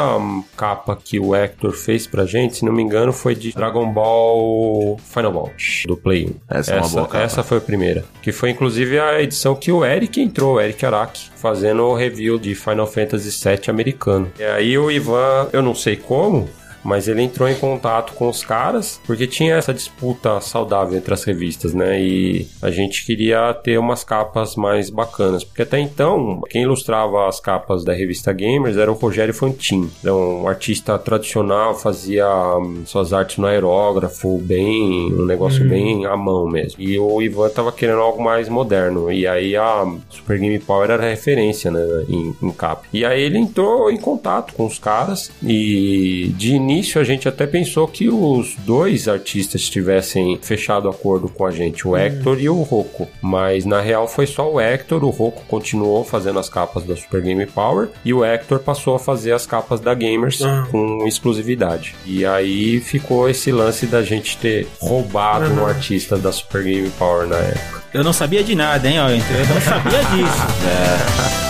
capa que o Hector fez pra gente, se não me engano, foi de Dragon Ball Final Bout, do Play 1. Essa é uma boa capa. essa foi a primeira. Que foi inclusive a edição que o Eric entrou, o Eric Araki, fazendo o review de Final Fantasy VII americano. E aí o Ivan, eu não sei como. Mas ele entrou em contato com os caras porque tinha essa disputa saudável entre as revistas, né? E a gente queria ter umas capas mais bacanas. Porque até então, quem ilustrava as capas da revista Gamers era o Rogério Fantin. Era um artista tradicional, fazia hum, suas artes no aerógrafo, bem. um negócio bem à mão mesmo. E o Ivan tava querendo algo mais moderno. E aí a Super Game Power era referência, né? Em, em capa. E aí ele entrou em contato com os caras e de início a gente até pensou que os dois artistas tivessem fechado acordo com a gente, o Hector e o Rocco. Mas na real foi só o Hector, o Rocco continuou fazendo as capas da Super Game Power e o Hector passou a fazer as capas da Gamers Ah. com exclusividade. E aí ficou esse lance da gente ter roubado um artista da Super Game Power na época. Eu não sabia de nada, hein? Eu não sabia disso. (laughs)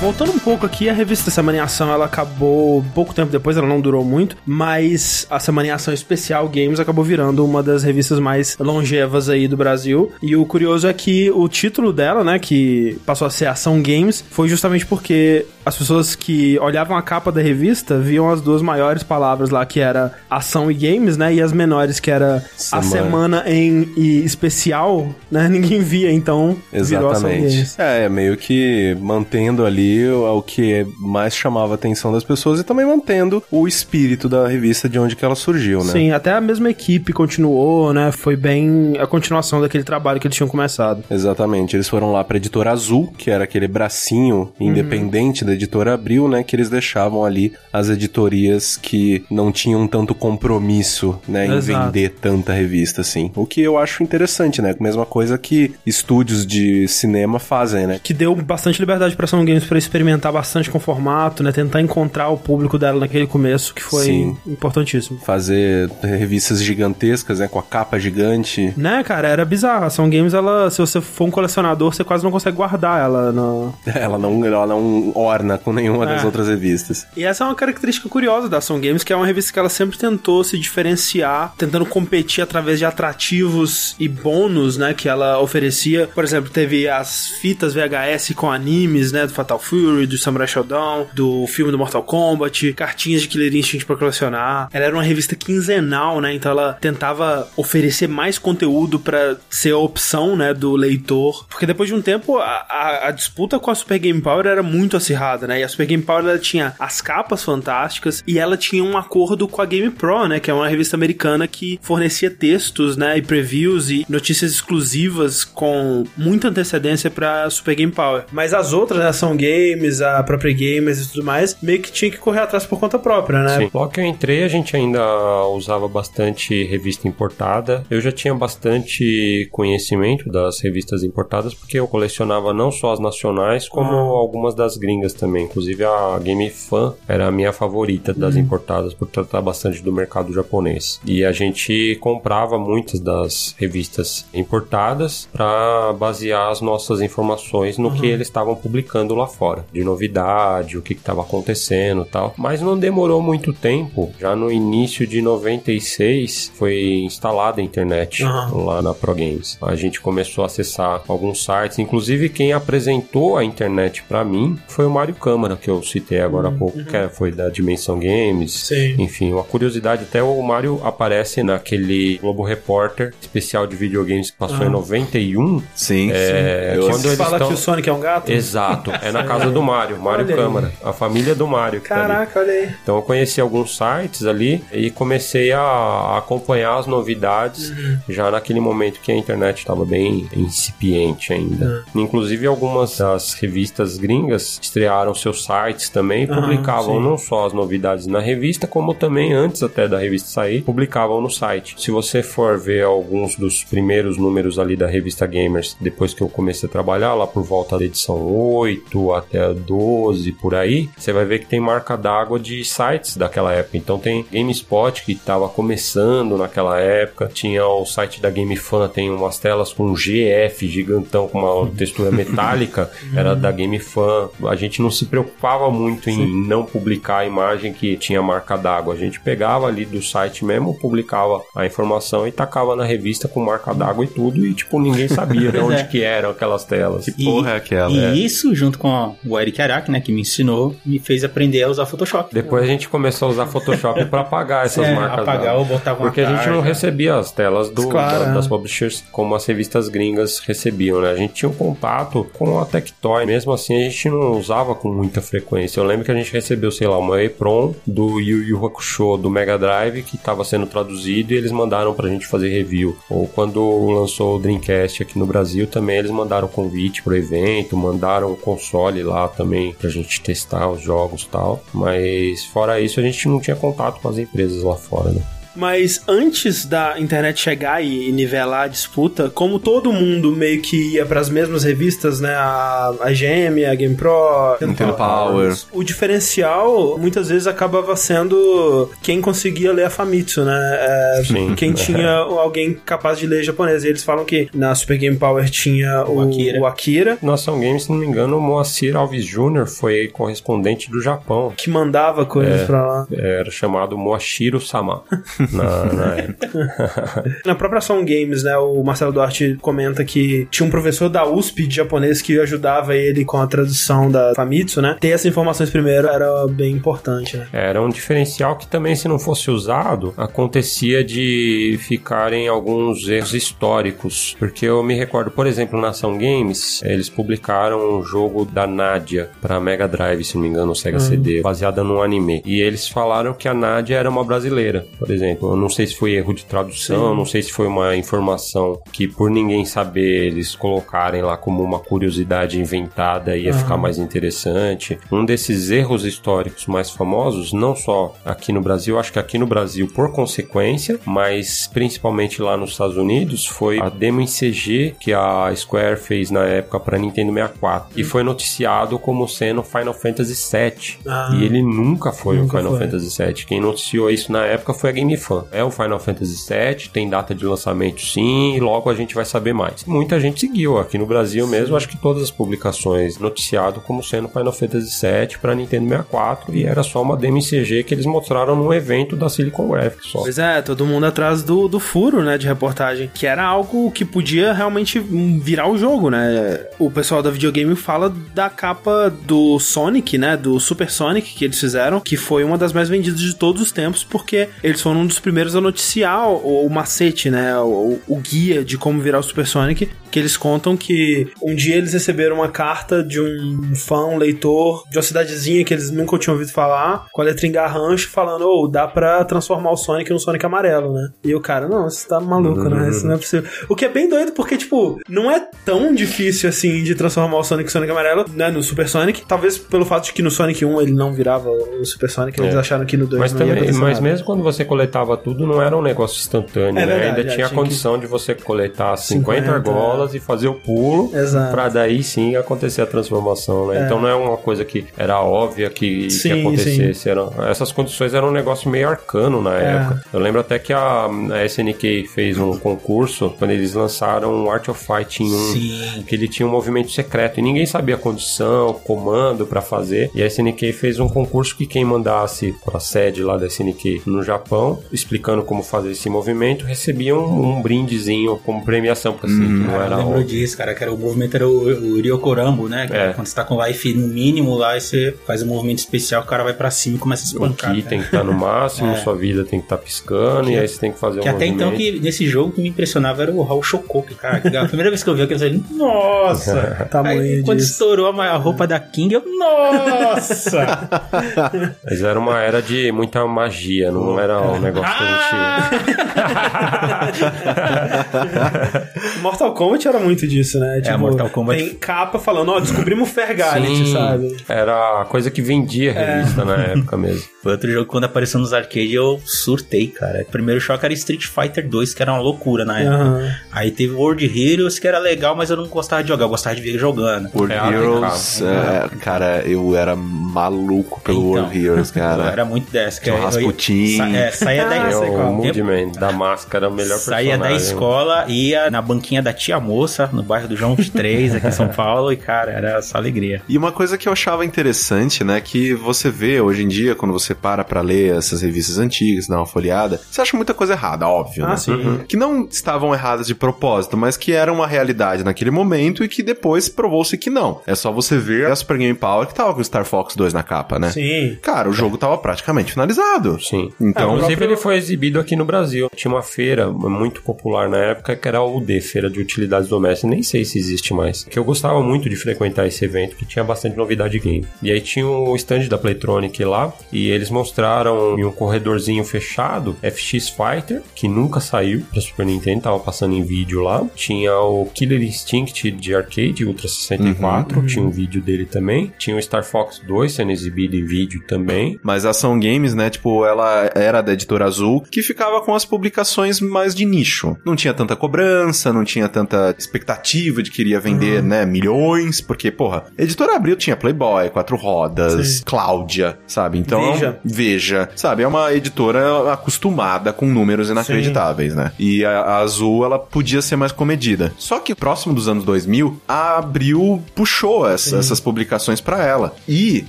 Voltando um pouco aqui, a revista Semana em Ação, ela acabou pouco tempo depois, ela não durou muito, mas a Semana em Ação Especial Games acabou virando uma das revistas mais longevas aí do Brasil. E o curioso é que o título dela, né, que passou a ser Ação Games, foi justamente porque as pessoas que olhavam a capa da revista viam as duas maiores palavras lá, que era Ação e Games, né, e as menores, que era a Semana. Semana em e Especial, né, (laughs) ninguém via, então virou Ação Exatamente. Games. É, meio que mantendo ali o, o que mais chamava a atenção das pessoas e também mantendo o espírito da revista de onde que ela surgiu, né? Sim, até a mesma equipe continuou, né? Foi bem a continuação daquele trabalho que eles tinham começado. Exatamente, eles foram lá pra editora Azul, que era aquele bracinho independente da editora Abril, né? Que eles deixavam ali as editorias que não tinham tanto compromisso, né? Em Exato. vender tanta revista, assim. O que eu acho interessante, né? Mesma coisa que estúdios de cinema fazem, né? Que deu bastante liberdade pra Ação Games pra experimentar bastante com o formato, né? Tentar encontrar o público dela naquele começo, que foi Sim. importantíssimo. Fazer revistas gigantescas, né? Com a capa gigante. Né, cara, era bizarro. A Ação Games, ela, se você for um colecionador, você quase não consegue guardar ela no... (laughs) Ela não, ela não orna com nenhuma das É. outras revistas. E essa é uma característica curiosa da Ação Games, que é uma revista que ela sempre tentou se diferenciar, tentando competir através de atrativos e bônus, né, que ela oferecia. Por exemplo, teve as fitas VHS com animes, né, do Fatal Fury, do Samurai Shodown, do filme do Mortal Kombat, cartinhas de Killer Instinct pra colecionar. Ela era uma revista quinzenal, né, então ela tentava oferecer mais conteúdo pra ser a opção, né, do leitor. Porque depois de um tempo, a, a- a disputa com a Super Game Power era muito acirrada, né, e a Super Game Power ela tinha as capas fantásticas e ela tinha um acordo com a Game Pro, né, que é uma revista americana que fornecia textos, né, e previews e notícias exclusivas com muita antecedência pra Super Game Power. Mas as outras, né, Ação Games, a própria Gamers e tudo mais, meio que tinha que correr atrás por conta própria, né? Sim. Logo que eu entrei, a gente ainda usava bastante revista importada. Eu já tinha bastante conhecimento das revistas importadas, porque eu colecionava não só as nacionais, como algumas das gringas também. Inclusive a Game Fan era a minha favorita das importadas, por tratar bastante do mercado japonês. E a gente comprava muitas das revistas importadas para basear as nossas informações no que eles estavam publicando lá fora. Fora, de novidade, o que estava acontecendo e tal. Mas não demorou muito tempo, já no início de 96 foi instalada a internet Aham. lá na Pro Games. A gente começou a acessar alguns sites, inclusive quem apresentou a internet pra mim foi o Mário Câmara, que eu citei agora há pouco, que é- foi da Dimensão Games. Sim. Enfim, uma curiosidade, até o Mário aparece naquele Globo Repórter especial de videogames que passou Ah. em 91. Sim. É, Eu quando eles Fala estão... que o Sonic é um gato? Exato, é na (laughs) casa do Mário, Mário Olha aí. Câmara, a família do Mário. tá. Caraca, olha aí. Então eu conheci alguns sites ali e comecei a acompanhar as novidades já naquele momento que a internet estava bem incipiente ainda. Inclusive algumas das revistas gringas estrearam seus sites também e publicavam sim. não só as novidades na revista, como também antes até da revista sair, publicavam no site. Se você for ver alguns dos primeiros números ali da revista Gamers, depois que eu comecei a trabalhar lá por volta da edição 8 até a 12 por aí, você vai ver que tem marca d'água de sites daquela época. Então tem GameSpot que estava começando naquela época, tinha o site da GameFan, tem umas telas com GF gigantão com uma (laughs) textura metálica, era da GameFan. A gente não se preocupava muito em não publicar a imagem que tinha marca d'água. A gente pegava ali do site mesmo, publicava a informação e tacava na revista com marca d'água e tudo e tipo ninguém sabia (laughs) de onde é. que eram aquelas telas. Que porra é aquela? É. E isso, junto com o Eric Arak, né, que me ensinou, me fez aprender a usar Photoshop. Depois a gente começou a usar Photoshop (laughs) para apagar essas É, marcas apagar d'água. ou botar uma Porque a gente não carga. recebia as telas do, Claro, da- das publishers como as revistas gringas recebiam, né? A gente tinha um contato com a Tectoy, mesmo assim a gente não usava com muita frequência. Eu lembro que a gente recebeu, sei lá, uma EPROM do Yu Yu Hakusho do Mega Drive que estava sendo traduzido e eles mandaram pra gente fazer review. Ou quando lançou o Dreamcast aqui no Brasil também eles mandaram convite pro evento, mandaram o console lá também pra gente testar os jogos e tal. Mas fora isso a gente não tinha contato com as empresas lá fora, né? Mas antes da internet chegar e nivelar a disputa, como todo mundo meio que ia para as mesmas revistas, né? A, a GM, a Game Pro, Nintendo Power. O diferencial muitas vezes acabava sendo quem conseguia ler a Famitsu, né? É, Sim. quem (laughs) tinha alguém capaz de ler japonês. E eles falam que na Super Game Power tinha o, O Akira. o Akira, Na Ação Games, se não me engano, o Moacir Alves Jr. foi correspondente do Japão. que mandava coisas É. pra lá. Era chamado Moashiro Sama (laughs) na, na época. Na própria Ação Games, né, o Marcelo Duarte comenta que tinha um professor da USP de japonês que ajudava ele com a tradução da Famitsu, né? Ter essas informações primeiro era bem importante, né? Era um diferencial que também, se não fosse usado, acontecia de ficarem alguns erros históricos. Porque eu me recordo, por exemplo, na Ação Games, eles publicaram um jogo da Nadia para Mega Drive, se não me engano, o Sega CD, baseada num anime. E eles falaram que a Nadia era uma brasileira, por exemplo. Eu não sei se foi erro de tradução, não sei se foi uma informação que, por ninguém saber, eles colocarem lá como uma curiosidade inventada ia ficar mais interessante. Um desses erros históricos mais famosos, não só aqui no Brasil, acho que aqui no Brasil por consequência, mas principalmente lá nos Estados Unidos, foi a demo em CG que a Square fez na época para Nintendo 64 e foi noticiado como sendo Final Fantasy VII. Ah. e ele nunca foi Nunca o Final foi. Fantasy VII. Quem noticiou isso na época foi a Game Fan. É o Final Fantasy VII, tem data de lançamento sim, e logo a gente vai saber mais. Muita gente seguiu aqui no Brasil mesmo, acho que todas as publicações noticiado como sendo Final Fantasy VII para Nintendo 64 e era só uma demo em CG que eles mostraram num evento da Silicon Graphics só. Pois é, todo mundo atrás do, do furo, né, de reportagem, que era algo que podia realmente hum, virar o jogo, né? O pessoal da videogame fala da capa do Sonic, né, do Super Sonic que eles fizeram, que foi uma das mais vendidas de todos os tempos, porque eles foram um dos primeiros a noticiar o, o macete, né, o, o guia de como virar o Super Sonic, que eles contam que um dia eles receberam uma carta de um fã, um leitor de uma cidadezinha que eles nunca tinham ouvido falar, com a letra em garrancho, falando, ô, dá pra transformar o Sonic num Sonic amarelo, né? E o cara, não, você tá maluco, né? Isso não é possível. O que é bem doido, porque, tipo, não é tão difícil assim de transformar o Sonic em Sonic amarelo, né? No Super Sonic. Talvez pelo fato de que no Sonic 1 ele não virava o Super Sonic, eles É. acharam que no 2 Mas, não também, mas nada. mesmo quando você coletava coletava tudo, não era um negócio instantâneo, É né? verdade, Ainda é, tinha a condição de você coletar 50, 50, argolas e fazer o pulo pra daí sim acontecer a transformação, né? Então não é uma coisa que era óbvia que, que Sim, acontecesse. Eram, essas condições eram um negócio meio arcano na É. época. Eu lembro até que a, a SNK fez um concurso quando eles lançaram o Art of Fighting 1. Sim. Que ele tinha um movimento secreto e ninguém sabia a condição, comando pra fazer. E a SNK fez um concurso que quem mandasse pra sede lá da SNK no Japão, explicando como fazer esse movimento, recebia um, um brindezinho como premiação, porque assim, que não era eu lembro óbvio. disso, cara, que era o movimento era o, o Ryokorambo, né? Que É. Quando você tá com life no mínimo lá, e você faz um movimento especial, o cara vai pra cima e começa a O espancar. Ki cara. tem que estar no máximo, (laughs) sua vida tem que estar piscando, e aí você tem que fazer Que um até então, movimento. que nesse jogo que me impressionava era o Raul Shokoku, cara. que A primeira vez que eu vi aquilo, eu falei, nossa! (laughs) Tamanho Aí, quando disso. estourou a roupa da King, eu, nossa! (laughs) Mas era uma era de muita magia, não era um negócio (laughs) Mortal Kombat era muito disso, né? Tipo, Mortal Kombat- Tem capa falando, ó, descobrimos o Fergality, sabe? Era a coisa que vendia a revista na época mesmo. (laughs) Foi outro jogo que quando apareceu nos arcades eu surtei, cara. O primeiro choque era Street Fighter 2, que era uma loucura na época. Aham. Aí teve World Heroes, que era legal, mas eu não gostava de jogar, eu gostava de ver jogando. World É, Heroes, é, cara, eu era maluco pelo Então, World Heroes, (laughs) Eu cara. era muito dessa. Tinha eu- eu- Rasputin. sa- é, saía da, É o Moodman da máscara, o melhor Saía da personagem. escola, ia na banquinha da tia moça, no bairro do João 23, aqui em São (laughs) Paulo, e cara, era só alegria. E uma coisa que eu achava interessante, né, que você vê hoje em dia, quando você para pra ler essas revistas antigas, dá uma folheada, você acha muita coisa errada, óbvio, Ah, né? sim. Que não estavam erradas de propósito, mas que era uma realidade naquele momento e que depois provou-se que não. É só você ver a Super Game Power que tava com o Star Fox 2 na capa, né? Sim. Cara, o jogo tava praticamente finalizado. Sim. Então, Inclusive, próprio- ele foi exibido aqui no Brasil. Tinha uma feira muito popular na época que era a UD, Feira de Utilidades Domésticas. Nem sei se existe mais. Que eu gostava muito de frequentar esse evento, que tinha bastante novidade game. E aí tinha o stand da Playtronic lá, e eles mostraram em um corredorzinho fechado FX Fighter, que nunca saiu pra Super Nintendo, tava passando em vídeo lá. Tinha o Killer Instinct de arcade, Ultra 64, tinha um vídeo dele também. Tinha o Star Fox 2 sendo exibido em vídeo também. Mas a Ação Games, né, tipo, ela era da editora Azul, que ficava com as publicações mais de nicho. Não tinha tanta cobrança, não tinha tanta expectativa de que iria vender, né, milhões, porque, porra, editora Abril tinha Playboy, Quatro Rodas, Sim. Cláudia, sabe? Então, Veja. Veja, sabe? É uma editora acostumada com números inacreditáveis, né? E a, a Azul, ela podia ser mais comedida. Só que próximo dos anos 2000, a Abril puxou essa- essas publicações pra ela. E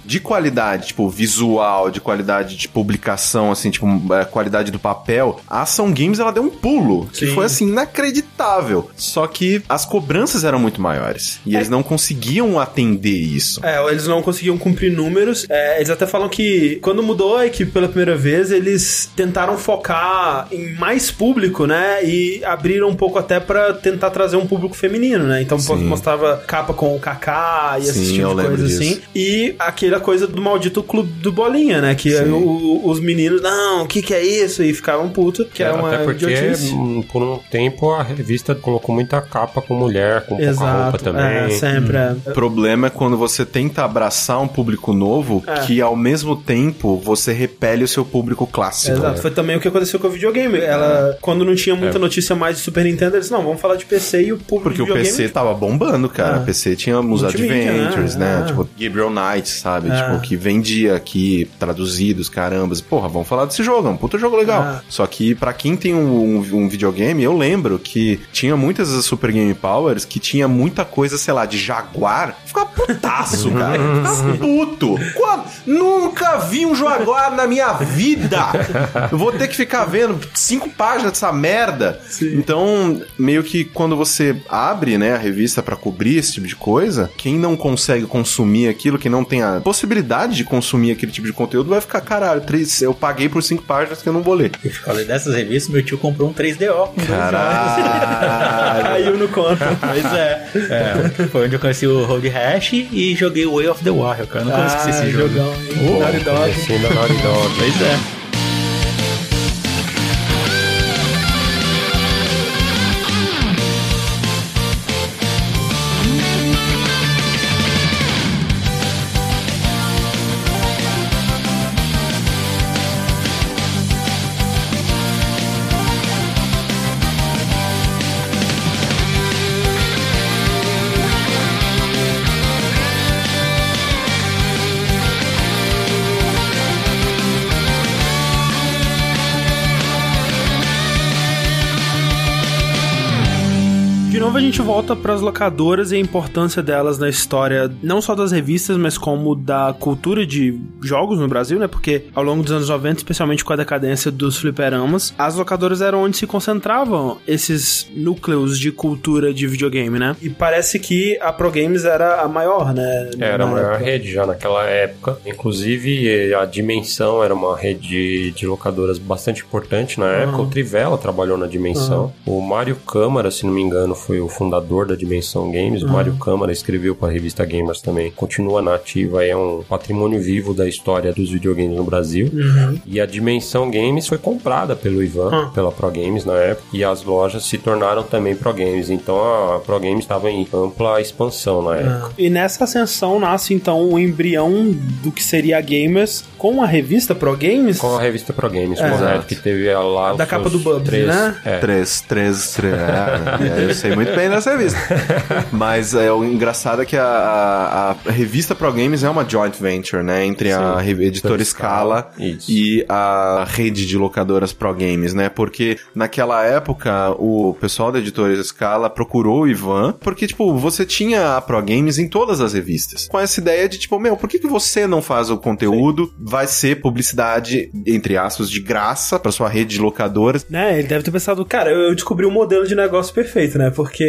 de qualidade, tipo, visual, de qualidade de publicação, assim, tipo, qualidade do papel, a Ação Games, ela deu um pulo, que Sim. foi, assim, inacreditável. Só que as cobranças eram muito maiores. E eles não conseguiam atender isso. É, eles não conseguiam cumprir números. É, eles até falam que quando mudou a equipe pela primeira vez, eles tentaram focar em mais público, né? E abriram um pouco até pra tentar trazer um público feminino, né? Então Sim. mostrava capa com o Kaká e esse tipo de coisa disso. assim. E aquela coisa do maldito clube do Bolinha, né? Que o- os meninos, não, o que que é isso? E ficavam putos, que é, uma Até porque, idiotice. hum, por um tempo, a revista colocou muita capa com mulher, com pouca roupa Exato, também. é, sempre. é. O problema é quando você tenta abraçar um público novo É. que ao mesmo tempo você repele o seu público clássico. Exato, foi também o que aconteceu com o videogame. Ela, quando não tinha muita notícia mais de Super Nintendo, eles não, vamos falar de PC e o público Porque de o. PC tava bombando, cara. O PC tinha os Multimídia, Adventures, né? né? Tipo, Gabriel Knight, sabe? Tipo, que vendia aqui, traduzidos, carambas. Porra, vamos falar desse jogo, é um puta jogo legal. Ah. Só que pra quem tem um, um- videogame, eu lembro que tinha muitas das Super Game Powers que tinha muita coisa, sei lá, de Jaguar. Ficava putaço, cara. Ficava puto. Quando? Nunca vi um Jaguar na minha vida. Eu vou ter que ficar vendo cinco páginas dessa merda. Então, meio que quando você abre, né, a revista pra cobrir esse tipo de coisa, quem não consegue consumir aquilo, quem não tem a possibilidade de consumir aquele tipo de conteúdo, vai ficar, caralho, três, eu paguei por cinco páginas que eu não vou ler. Dessas revistas, meu tio comprou um 3DO com dois anos. Caralho. (laughs) Caiu no conto. Pois é. É, Foi onde eu conheci o Road Rash e joguei o Way of the Warrior, cara. Eu nunca esqueci esse jogo. Ah, jogão. Oh, Naughty Dog. Naughty Dog. Pois é. Novo a gente volta para as locadoras e a importância delas na história, não só das revistas, mas como da cultura de jogos no Brasil, né? Porque ao longo dos anos 90, especialmente com a decadência dos fliperamas, as locadoras eram onde se concentravam esses núcleos de cultura de videogame, né? E parece que a Pro Games era a maior, né? Era a maior época. rede já naquela época. Inclusive, a Dimensão era uma rede de locadoras bastante importante na época. O Trivela trabalhou na Dimensão. O Mário Câmara, se não me engano, foi o fundador da Dimensão Games. O Mário Câmara escreveu para a revista Gamers também. Continua na ativa, é um patrimônio vivo da história dos videogames no Brasil. E a Dimensão Games foi comprada pelo Ivan, pela Pro Games na época. E as lojas se tornaram também Pro Games. Então a Pro Games estava em ampla expansão na época. E nessa ascensão nasce então o embrião do que seria a Gamers com a revista Pro Games. Com a revista Pro Games, É. correto, Exato. que teve a lá. Da capa do Bubsy, três- né? É. Três, três, três. É, eu sei muito bem dessa revista. Mas é, o engraçado é que a, a- a revista Pro Games é uma joint venture, né? Entre a Sim. re- editora Scala, isso. e a rede de locadoras Pro Games, né? Porque naquela época o pessoal da editora Scala procurou o Ivan, porque, tipo, você tinha a Pro Games em todas as revistas. Com essa ideia de, tipo, meu, por que, que você não faz o conteúdo? Vai ser publicidade, entre aspas, de graça pra sua rede de locadoras. Né, ele deve ter pensado, cara, eu eu descobri um modelo de negócio perfeito, né? Porque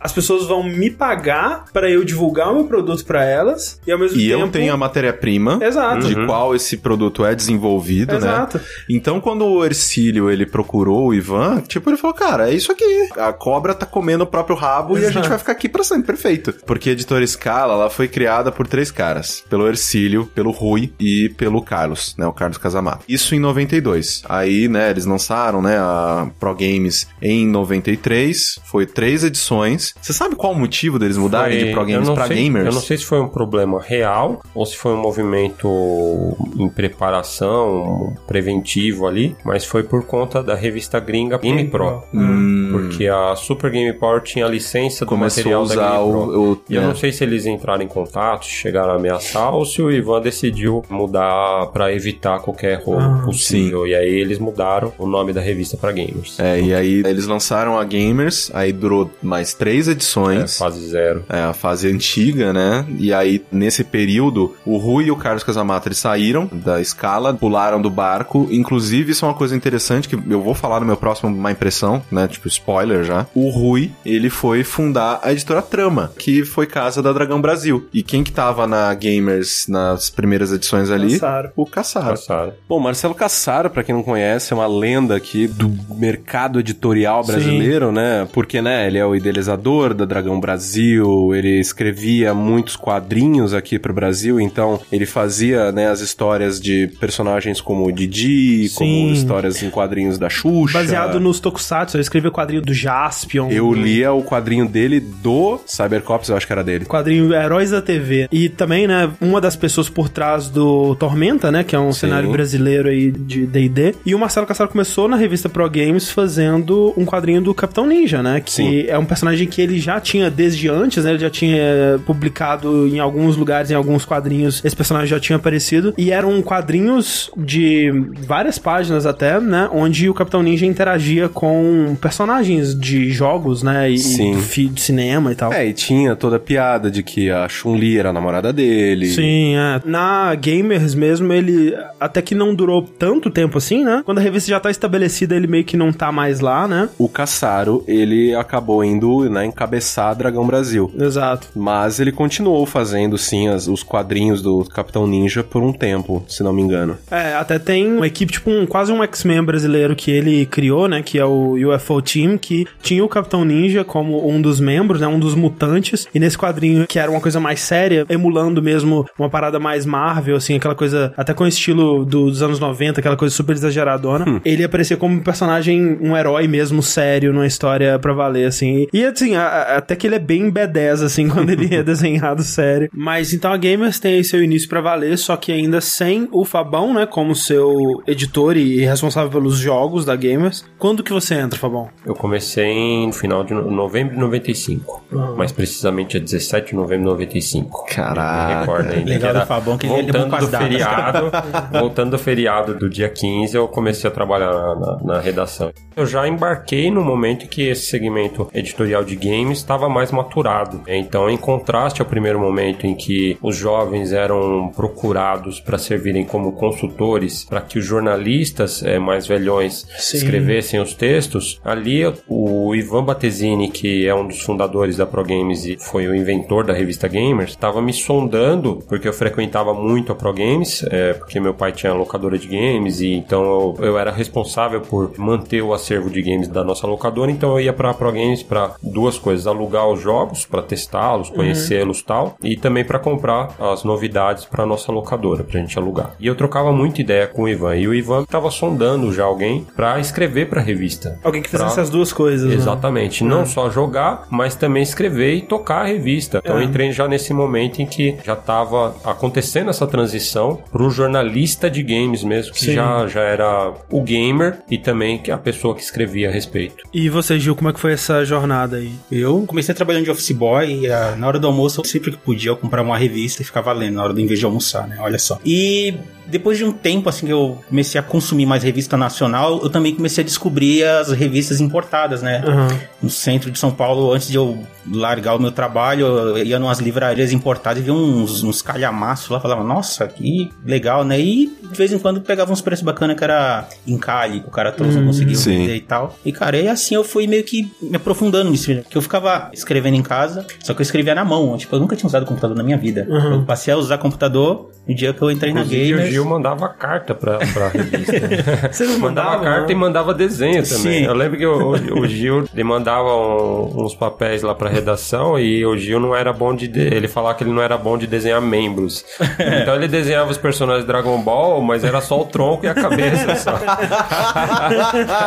as pessoas vão me pagar pra eu divulgar o meu produto pra elas e ao mesmo E tempo. eu tenho a matéria-prima Exato. de qual esse produto é desenvolvido, Exato. né? Então, quando o Ercílio ele procurou o Ivan, tipo, ele falou, cara, é isso aqui. A cobra tá comendo o próprio rabo e a Exato. gente vai ficar aqui pra sempre, perfeito. Porque a editora Scala, ela foi criada por três caras. Pelo Ercílio, pelo Rui e pelo Carlos, né? O Carlos Casamato. Isso em 92. Aí, né, eles lançaram, né, a Pro Games em 93. Foi três edições. Você sabe qual o motivo deles mudarem Foi- de Pro Games sei- Gamers? Eu não sei se foi um problema real ou se foi um movimento em preparação, preventivo ali, mas foi por conta da revista gringa Game Pro. Hum. Porque a Super Game Power tinha a licença do Começou material a usar da Game Pro. o- o- e eu é. não sei se eles entraram em contato, chegaram a ameaçar, ou se o Ivan decidiu mudar pra evitar qualquer rolo Ah, possível. E aí eles mudaram o nome da revista pra Gamers. É, e aí eles lançaram a Gamers, aí durou mais três É, edições. fase zero. É, a fase antiga, né? E aí, nesse período, o Rui e o Carlos Casamato eles saíram da escala, pularam do barco. Inclusive, isso é uma coisa interessante que eu vou falar no meu próximo Má Impressão, né? Tipo, spoiler já. O Rui, ele foi fundar a editora Trama, que foi casa da Dragão Brasil. E quem que tava na Gamers nas primeiras edições ali? Caçaro. O Caçaro. Passaram. Bom, Marcelo Cassaro, pra quem não conhece, é uma lenda aqui do mercado editorial brasileiro, né? Porque, né, ele é o idealizador da Dragão Brasil, ele escrevia muitos quadrinhos aqui pro Brasil, então ele fazia, né, as histórias de personagens como o Didi, Sim. como histórias em quadrinhos da Xuxa. Baseado nos Tokusatsu, eu escrevi o quadrinho do Jaspion. Eu lia o quadrinho dele do Cybercops, eu acho que era dele. quadrinho Heróis da TV. E também, né, uma das pessoas por trás do Tormenta, né, que é um Sim. cenário brasileiro aí de D&D. E o Marcelo Cassaro começou na revista Pro Games fazendo um quadrinho do Capitão Ninja, né, que Sim. É um personagem que ele já tinha desde antes, né, ele já tinha publicado em alguns lugares, em alguns quadrinhos, esse personagem já tinha aparecido. E eram quadrinhos de várias páginas até, né, onde o Capitão Ninja interagia com personagens de jogos, né, e Sim. de cinema e tal. É, e tinha toda a piada de que a Chun-Li era a namorada dele. Sim, é. Na Gamers mesmo, ele até que não durou tanto tempo assim, né? Quando a revista já tá estabelecida, ele meio que não tá mais lá, né? O Caçaro, ele acabou indo, né, encabeçar Dragão Brasil. Exato. Mas ele continuou fazendo, sim, as- os quadrinhos do Capitão Ninja por um tempo, se não me engano. É, até tem uma equipe, tipo, um, quase um X-Men brasileiro que ele criou, né? Que é o UFO Team, que tinha o Capitão Ninja como um dos membros, né? Um dos mutantes. E nesse quadrinho, que era uma coisa mais séria, emulando mesmo uma parada mais Marvel, assim, aquela coisa, até com o estilo do- dos anos 90, aquela coisa super exageradona. Ele aparecia como um personagem, um herói mesmo, sério, numa história pra valer, assim. E assim, a- a- até que ele é bem B10, assim, (laughs) quando ele é desenhado sério. Mas então a Gamers tem aí seu início pra valer, só que ainda sem o Fabão, né, como seu editor e responsável pelos jogos da Gamers. Quando que você entra, Fabão? Eu comecei no final de no- novembro de 95. Mais precisamente é 17 de novembro de 95. Me Caraca. recordo ainda. Legal que era do Fabão que ele é voltando as do datas, feriado, (laughs) voltando do feriado do dia 15, eu comecei a trabalhar na, na- na redação. Eu já embarquei no momento em que esse segmento editorial de games estava mais maturado. Então, em contraste ao primeiro momento em que os jovens eram procurados para servirem como consultores, para que os jornalistas eh, mais velhões Sim. escrevessem os textos, ali o Ivan Batesini, que é um dos fundadores da Pro Games e foi o inventor da revista Gamers, estava me sondando, porque eu frequentava muito a Pro Games, é, porque meu pai tinha locadora de games e então eu, eu era responsável por manter o acervo de games da nossa locadora, então eu ia para a Pro Games para duas coisas: alugar os jogos para testá-los, conhecê-los e tal, e também para comprar as novidades para nossa locadora, pra gente alugar. E eu trocava muita ideia com o Ivan, e o Ivan estava sondando já alguém para escrever para a revista. Alguém que fizesse Pra- as duas coisas. né? Exatamente. Não só jogar, mas também escrever e tocar a revista. Então É. eu entrei já nesse momento em que já estava acontecendo essa transição pro jornalista de games mesmo, que Sim. já, já era o gamer e também que a pessoa que escrevia a respeito. E você, Gil, como é que foi essa jornada aí? Eu comecei trabalhando de office boy e ah, na hora do almoço, sempre que podia, eu comprava uma revista e ficava lendo na hora do invés de almoçar, né? Olha só. E depois de um tempo, assim, que eu comecei a consumir mais revista nacional, eu também comecei a descobrir as revistas importadas, né? Aham. No centro de São Paulo, antes de eu largar o meu trabalho, eu ia numas livrarias importadas e via uns, uns calhamaços lá, falava, nossa, que legal, né? E de vez em quando pegava uns preços bacanas que era encalhe, que o cara trouxe, não conseguia vender e tal. E, cara, e assim eu fui meio que me aprofundando nisso, né? que eu ficava escrevendo em casa, só que eu escrevia na mão, tipo, eu nunca tinha usado computador na minha vida. Uhum. Eu passei a usar computador no dia que eu entrei na Inclusive, o Gamers. Gil mandava carta pra, pra revista. (laughs) Você não mandava mandava, carta não? e mandava desenho também. Sim. Eu lembro que o, o- Gil ele mandava um- uns papéis lá pra redação e o Gil não era bom de, de- Ele falava que ele não era bom de desenhar membros. (laughs) Então ele desenhava os personagens de Dragon Ball, mas era só o tronco e a cabeça. (laughs) Só.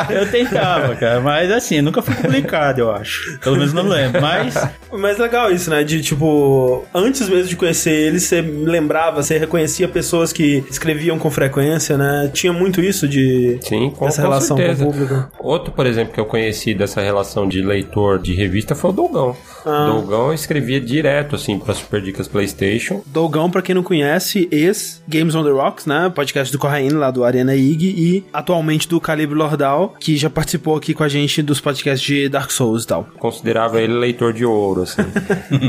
Eu tentava, cara, mas assim, nunca foi publicado, eu acho. Pelo menos não lembro. Mas Mas legal isso, né? De tipo, antes mesmo de conhecer ele, você lembrava, você reconhecia pessoas que escreviam com frequência, né? Tinha muito isso de. Sim, com, Essa relação com o certeza. público. Outro, por exemplo, que eu conheci dessa relação de leitor de revista foi o Dolgão. Ah. Dolgão escrevia direto, assim, pra Super Dicas PlayStation. Dogão, pra quem não conhece, ex Games on the Rocks, né? Podcast do Corraine, lá do Arena IG, e atualmente do Calibre Lordal, que já participou aqui com a gente dos podcasts de Dark Souls e tal. considerava ele leitor de ouro, assim. (laughs)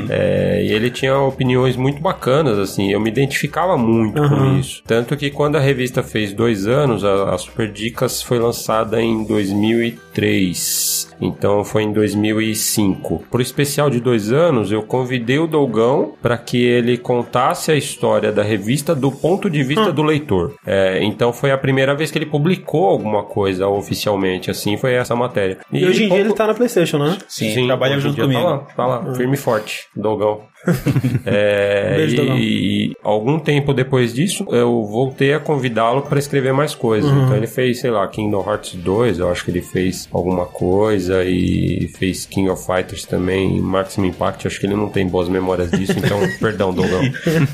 É, e ele tinha opiniões muito bacanas, assim. Eu me identificava muito com isso. Tanto que quando a revista fez dois anos, a, a Super Dicas foi lançada em 2003. Então foi em 2005. Pro especial de dois anos, eu convidei o Dolgão para que ele contasse a história da revista do ponto de vista do leitor. É, então foi a primeira vez que ele publicou alguma coisa oficialmente, assim, foi essa matéria. E, hoje em dia pouco- ele tá na PlayStation, né? sim, trabalha hoje em junto dia comigo. Tá lá, tá lá firme e forte, Dogão. (laughs) É, Um beijo, e, Dogão. e algum tempo depois disso, eu voltei a convidá-lo para escrever mais coisas. Uhum. Então ele fez, sei lá, Kingdom Hearts 2, eu acho que ele fez alguma coisa, e fez King of Fighters também, Maximum Impact, acho que ele não tem boas memórias disso, então, (laughs) perdão, Dogão.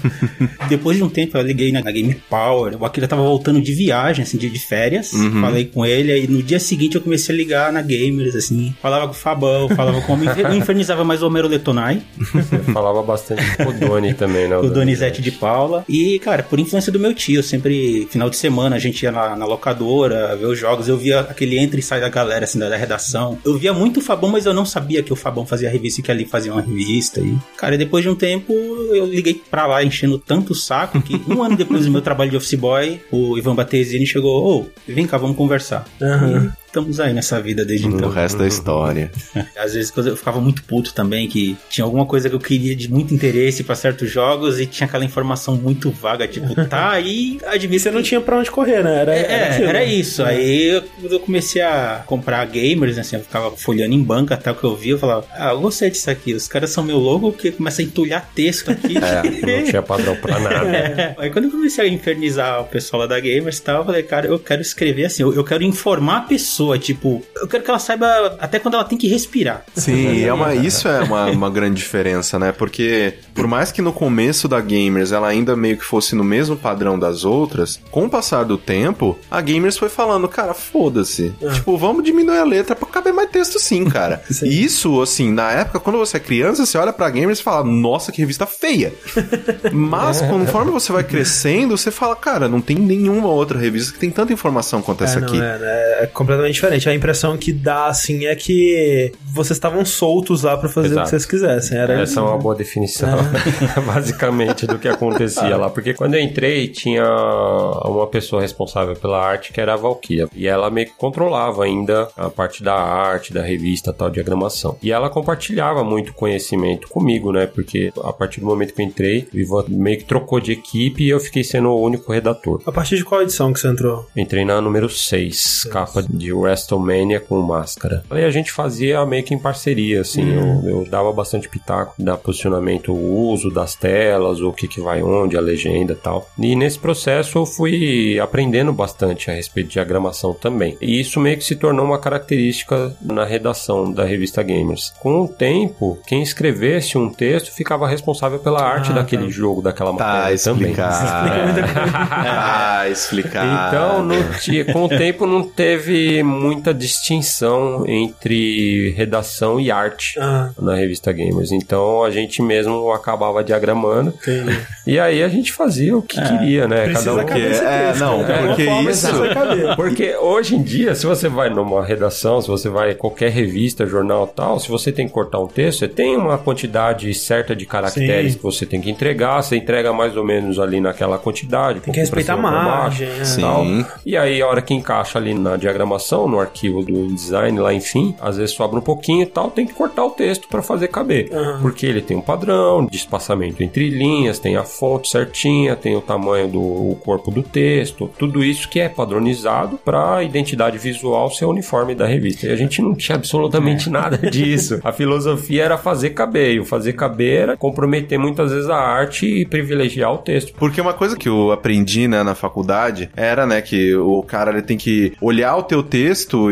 (laughs) Depois de um tempo eu liguei na, Game Power, o Akira tava voltando de viagem, assim, de, de férias. Uhum. Falei com ele, aí no dia seguinte eu comecei a ligar na Gamers, assim. Falava com o Fabão, falava com o homem. Eu infernizava mais o Homero Letonai, (laughs) Eu falava bastante com o Doni também, né? o Donizete de Paula. E, cara, por influência do meu tio, eu sempre, final de semana, a gente ia na, na locadora, ver os jogos, eu via aquele entra e sai da galera, assim, da, da redação. Eu via muito o Fabão, mas eu não sabia que o Fabão fazia revista e que ali fazia uma revista. E, cara, depois de um tempo, eu liguei pra lá enchendo tanto o saco que um ano depois do meu trabalho de office boy, o Ivan Batesini chegou, ô, vem cá, vamos conversar. Aham. Estamos aí nessa vida desde O então. resto da história. Às vezes eu ficava muito puto também, que tinha alguma coisa que eu queria de muito interesse pra certos jogos e tinha aquela informação muito vaga, tipo, (laughs) tá aí, admito Você não tinha pra onde correr, né? Era, É, aquilo. era isso. Aí eu, quando eu comecei a comprar gamers, assim, eu ficava folhando em banca até o que eu vi, eu falava, ah, eu gostei disso aqui. Os caras são meu logo que começa a entulhar texto aqui. (laughs) Não tinha padrão pra (laughs) nada. É. Aí quando eu comecei a infernizar o pessoal lá da Gamers e tal, eu falei, cara, eu quero escrever assim, eu, eu quero informar a pessoa, tipo, eu quero que ela saiba até quando ela tem que respirar. Sim, (laughs) é uma, isso é uma, uma grande diferença, né? Porque por mais que no começo da Gamers ela ainda meio que fosse no mesmo padrão das outras, com o passar do tempo, a Gamers foi falando, cara, foda-se. Tipo, vamos diminuir a letra pra caber mais texto sim, cara. (laughs) Sim. E isso, assim, na época, quando você é criança, você olha pra Gamers e fala, nossa, que revista feia. Mas (laughs) conforme você vai crescendo, você fala, cara, não tem nenhuma outra revista que tem tanta informação quanto essa É, não, aqui. é, é, é completamente completamente diferente. A impressão que dá, assim, é que vocês estavam soltos lá pra fazer o Exato. que vocês quisessem. Era Essa é uma boa definição, (laughs) basicamente, do que acontecia lá. Porque quando eu entrei, tinha uma pessoa responsável pela arte, que era a Valkyria. E ela meio que controlava ainda a parte da arte, da revista, tal, diagramação. E ela compartilhava muito conhecimento comigo, né? Porque a partir do momento que eu entrei, o Ivan meio que trocou de equipe e eu fiquei sendo o único redator. A partir de qual edição que você entrou? Entrei na número 6, capa de WrestleMania com máscara. Aí a gente fazia meio que em parceria, assim. Eu, eu dava bastante pitaco da posicionamento, o uso das telas, o que que vai onde, a legenda e tal. E nesse processo eu fui aprendendo bastante a respeito de diagramação também. E isso meio que se tornou uma característica na redação da revista Gamers. Com o tempo, quem escrevesse um texto ficava responsável pela arte daquele jogo, daquela Tá matéria também. explicado. (laughs) (laughs) Tá explicado. Então, tinha- com o tempo não teve muita distinção entre redação e arte Ah, na revista Gamers. Então a gente mesmo acabava diagramando entendi. e aí a gente fazia o que queria, né? Precisa Cada um caber É, é, não, né? Alguma porque isso-. Porque hoje em dia, se você vai numa redação, se você vai em qualquer revista, jornal tal, se você tem que cortar um texto, você tem uma quantidade certa de caracteres Sim. que você tem que entregar, você entrega mais ou menos ali naquela quantidade. Tem que respeitar a margem. é. Sim. tal. E aí, a hora que encaixa ali na diagramação, no arquivo do design, lá enfim, às vezes sobra um pouquinho e tal, tem que cortar o texto para fazer caber. Porque ele tem um padrão de espaçamento entre linhas, tem a fonte certinha, tem o tamanho do o corpo do texto, tudo isso que é padronizado para a identidade visual ser uniforme da revista. E a gente não tinha absolutamente nada (laughs) disso. A filosofia era fazer caber, e o fazer caber era comprometer muitas vezes a arte e privilegiar o texto. Porque uma coisa que eu aprendi, né, na faculdade era, né, que o cara ele tem que olhar o teu texto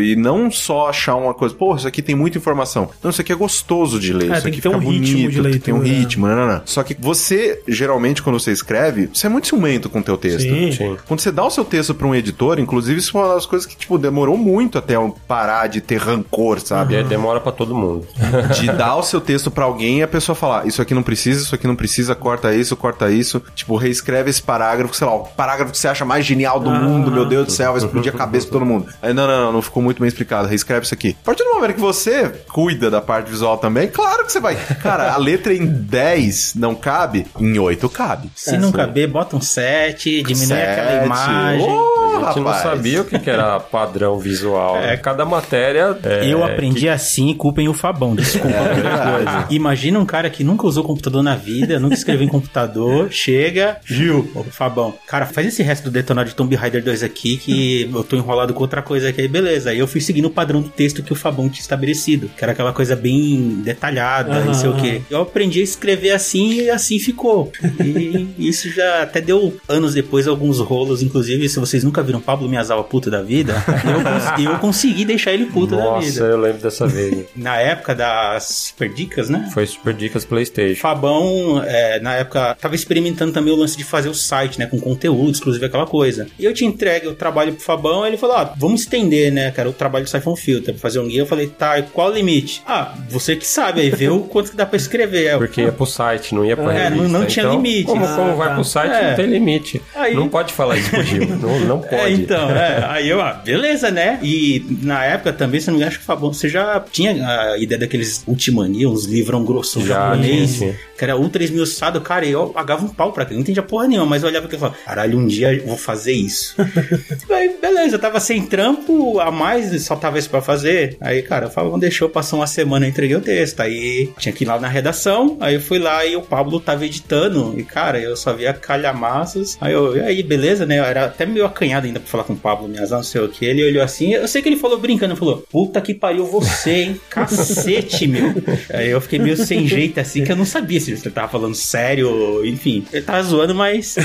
e não só achar uma coisa, pô, isso aqui tem muita informação. Não, isso aqui é gostoso de ler, É, isso tem aqui que ter fica um ritmo bonito, de tem que ter um leitura, né? ritmo, não, não, não. Só que você, geralmente, quando você escreve, você é muito ciumento com o teu texto. Sim. Sim. Quando você dá o seu texto pra um editor, inclusive, isso foi uma das coisas que, tipo, demorou muito até eu parar de ter rancor, sabe? E aí demora para todo mundo. (laughs) de dar o seu texto pra alguém e a pessoa falar, isso aqui não precisa, isso aqui não precisa, corta isso, corta isso. Tipo, reescreve esse parágrafo, sei lá, o parágrafo que você acha mais genial do mundo, meu Deus do céu, vai explodir a cabeça de todo mundo. Aí, não, não, não, não ficou muito bem explicado, reescreve isso aqui. A partir do momento que você cuida da parte visual também, claro que você vai. Cara, a letra em 10 não cabe, em 8 cabe. Se não caber, bota um 7, diminui aquela Sete. imagem. Ô, A gente não rapaz. sabia o que, que era padrão visual. né? Cada matéria. é, Eu aprendi assim, culpem o Fabão, desculpa. É. Imagina um cara que nunca usou computador na vida, nunca escreveu em computador, chega, Gil, Fabão, cara, faz esse resto do detonado de Tomb Raider 2 aqui que eu tô enrolado com outra coisa aqui, aí beleza. Aí eu fui seguindo o padrão do texto que o Fabão tinha estabelecido, que era aquela coisa bem detalhada, Aham, não sei o quê. Eu aprendi a escrever assim e assim ficou. E (laughs) isso já até deu anos depois alguns rolos, inclusive, se vocês nunca viram Pablo Miyazawa puto da vida, eu, cons- (laughs) eu consegui deixar ele puto da Nossa, vida. eu lembro dessa vez. Na época das Super Dicas, né? Foi Super Dicas PlayStation. Fabão, é, na época, tava experimentando também o lance de fazer o site, né? Com conteúdo, exclusivo, aquela coisa. E eu te entregue o trabalho pro Fabão, ele falou: ah, vamos estender, né, cara, o trabalho do Siphon Filter, pra fazer um guia. Eu falei: tá, e qual o limite? Ah, você que sabe, aí vê o quanto que dá pra escrever. É, Porque ia pro site, não ia pra É, revista. não- não tinha Então, limite. Como, Ah, como vai tá. pro site, É. não tem limite. Aí- Não pode falar isso pro Gil. não, não (laughs) pode. É, então, é. Aí eu, ah, beleza, né? E na época também, se não me engano, acho que o Fabão, você já tinha a ideia daqueles Ultimania, uns livrão grosso japonês, que era ultra esmiuçado, cara, e eu pagava um pau pra aquilo, não entendia porra nenhuma, mas eu olhava e falava, caralho, um dia eu vou fazer isso. (laughs) aí, beleza, eu tava sem trampo a mais, só tava isso pra fazer. Aí, cara, o Fabão deixou, passou uma semana, eu entreguei o texto. Aí tinha que ir lá na redação, aí eu fui lá e o Pablo tava editando, e cara, eu só via calhamaços. Aí eu, e aí, beleza, né? Eu era até meio acanhado ainda pra falar com o Pablo Miazão, não sei o que. Ele olhou assim, eu sei que ele falou brincando, falou: Puta que pariu você, hein? (laughs) Cacete, meu. Aí eu fiquei meio sem jeito assim, que eu não sabia se ele tava falando sério, enfim. Ele tava zoando, mas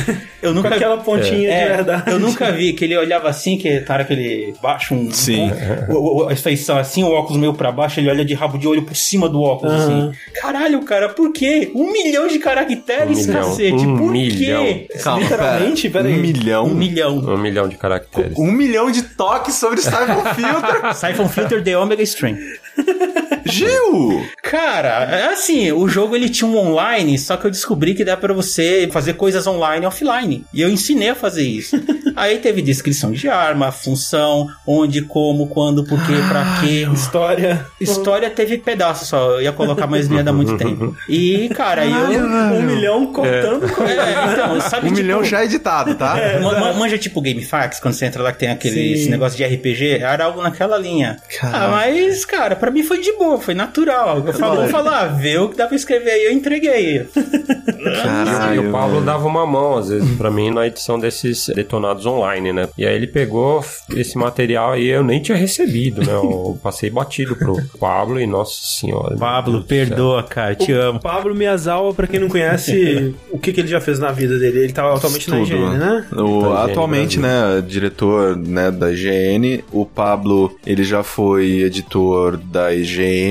eu Com nunca. aquela pontinha É, de verdade. eu nunca vi que ele olhava assim, que cara que ele baixa um. Sim. o- o- a feição assim, o óculos meio pra baixo, ele olha de rabo de olho por cima do óculos, Aham. assim. Caralho, cara, por quê? Um milhão de caracteres, Um milhão. cacete. Um por milhão. quê? Calma, Literalmente, pera. peraí. Um milhão? Um milhão. Um milhão de caracteres. Um milhão de toques sobre Cyber Filter. (laughs) Siphon Filter The Omega Stream. (laughs) Gil! Cara, é assim, o jogo ele tinha um online, só que eu descobri que dá pra você fazer coisas online e offline. E eu ensinei a fazer isso. (laughs) Aí teve descrição de arma, função, onde, como, quando, por quê, pra quê. História. História teve pedaço só, eu ia colocar, mas não ia dar muito (laughs) tempo. E, cara, aí eu. um milhão contando com (laughs) É, então, sabe, Um tipo, milhão já editado, tá? Ma- ma- Manja tipo GameFAQs, quando você entra lá que tem aquele negócio de RPG, era algo naquela linha. Caramba. Ah, mas, cara, pra mim foi de boa, foi natural. Eu falo, vou falar, vê o que dá pra escrever aí, eu entreguei. E Caralho. o Pablo velho. dava uma mão, às vezes, pra mim, na edição desses detonados online, né? E aí ele pegou esse material aí, eu nem tinha recebido, né? Eu (laughs) passei batido pro Pablo e, nossa senhora. Pablo, perdoa, cara, te amo. Pablo Miyazawa, pra quem não conhece, (laughs) o que, que ele já fez na vida dele? Ele tá atualmente na. IGN, né? O, Da IGN atualmente, né, diretor né, da IGN. O Pablo, ele já foi editor da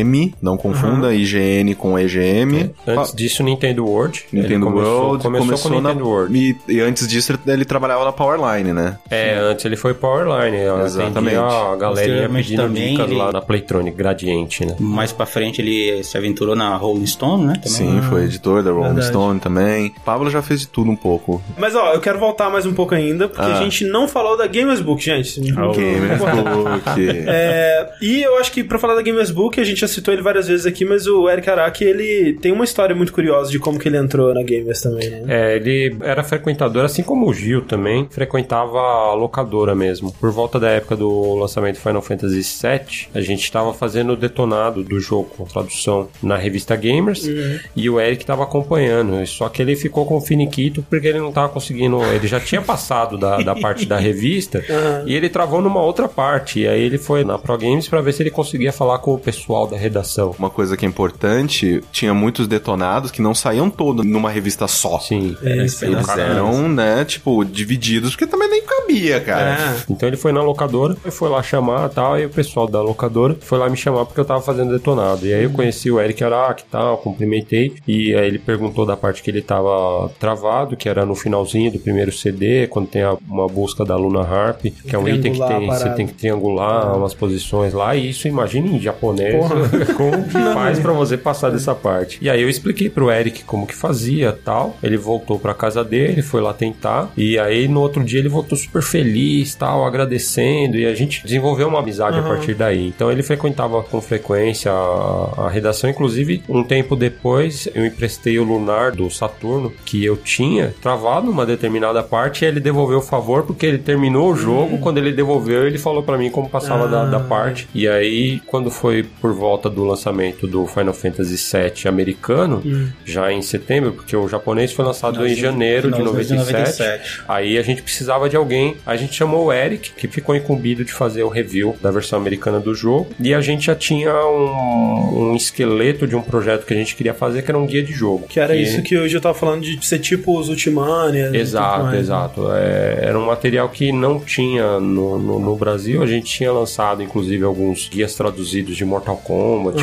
IGM. Não confunda IGN com EGM. Antes disso, Nintendo World. Ele Nintendo começou, World. Começou, com na, Nintendo World. E, e antes disso, ele trabalhava na Powerline, né? É, antes ele foi Powerline. Exatamente. a galerinha Posteriormente pedindo também dicas ele- lá na Playtronic Gradiente, né? Mais pra frente ele se aventurou na Rolling Stone, né? Também. Sim, foi editor da Rolling verdade. Stone também. Pablo já fez de tudo um pouco. Mas ó, eu quero voltar mais um pouco ainda, porque Ah. a gente não falou da Gamers Book, gente. Gamersbook. (laughs) É, e eu acho que pra falar da Gamers Book, a gente já citou ele várias vezes aqui, mas o Eric Araki, ele tem uma história muito curiosa de como que ele entrou na Gamers também, né? É, ele era frequentador, assim como o Gil também, frequentava a locadora mesmo. Por volta da época do lançamento Final Fantasy VII, a gente estava fazendo o detonado do jogo com tradução na revista Gamers e o Eric estava acompanhando. Só que ele ficou com o finiquito porque ele não estava conseguindo. Ele já tinha passado da, da parte da (laughs) revista e ele travou numa outra parte. E aí ele foi na Pro Games para ver se ele conseguia falar com o pessoal da redação. Uma coisa que é importante, tinha muitos detonados que não saíam todos numa revista só. Sim. É, Eles eram, né, tipo, divididos, porque também nem cabia, cara. É. Então ele foi na locadora, e foi lá chamar e tal, e o pessoal da locadora foi lá me chamar porque eu tava fazendo detonado. E aí eu conheci o Eric Arak e tal, cumprimentei, e aí ele perguntou da parte que ele tava travado, que era no finalzinho do primeiro CD, quando tem a- uma busca da Luna Harp, que é um item que tem, você tem que triangular umas posições lá, e isso imagina em japonês, Porra. (laughs) como que faz pra você passar dessa parte. E aí eu expliquei pro Eric como que fazia tal, ele voltou pra casa dele, foi lá tentar, e aí no outro dia ele voltou super feliz, tal, agradecendo, e a gente desenvolveu uma amizade a partir daí. Então ele frequentava com frequência a, a redação, inclusive um tempo depois eu emprestei o Lunar do Saturno, que eu tinha travado numa determinada parte, e ele devolveu o favor porque ele terminou o jogo, quando ele devolveu ele falou pra mim como passava da, da parte, e aí quando foi por volta do lançamento do Final Fantasy VII americano, já em setembro, porque o japonês foi lançado em janeiro de Finalzinho 97, Aí a gente precisava de alguém, a gente chamou o Eric, que ficou incumbido de fazer o review da versão americana do jogo, e a gente já tinha um, um esqueleto de um projeto que a gente queria fazer, que era um guia de jogo. Que era isso que hoje eu tava falando de ser tipo os Ultimania. Exato, mais. exato. É, era um material que não tinha no, no, no Brasil. A gente tinha lançado, inclusive, alguns guias traduzidos de Mortal Kombat,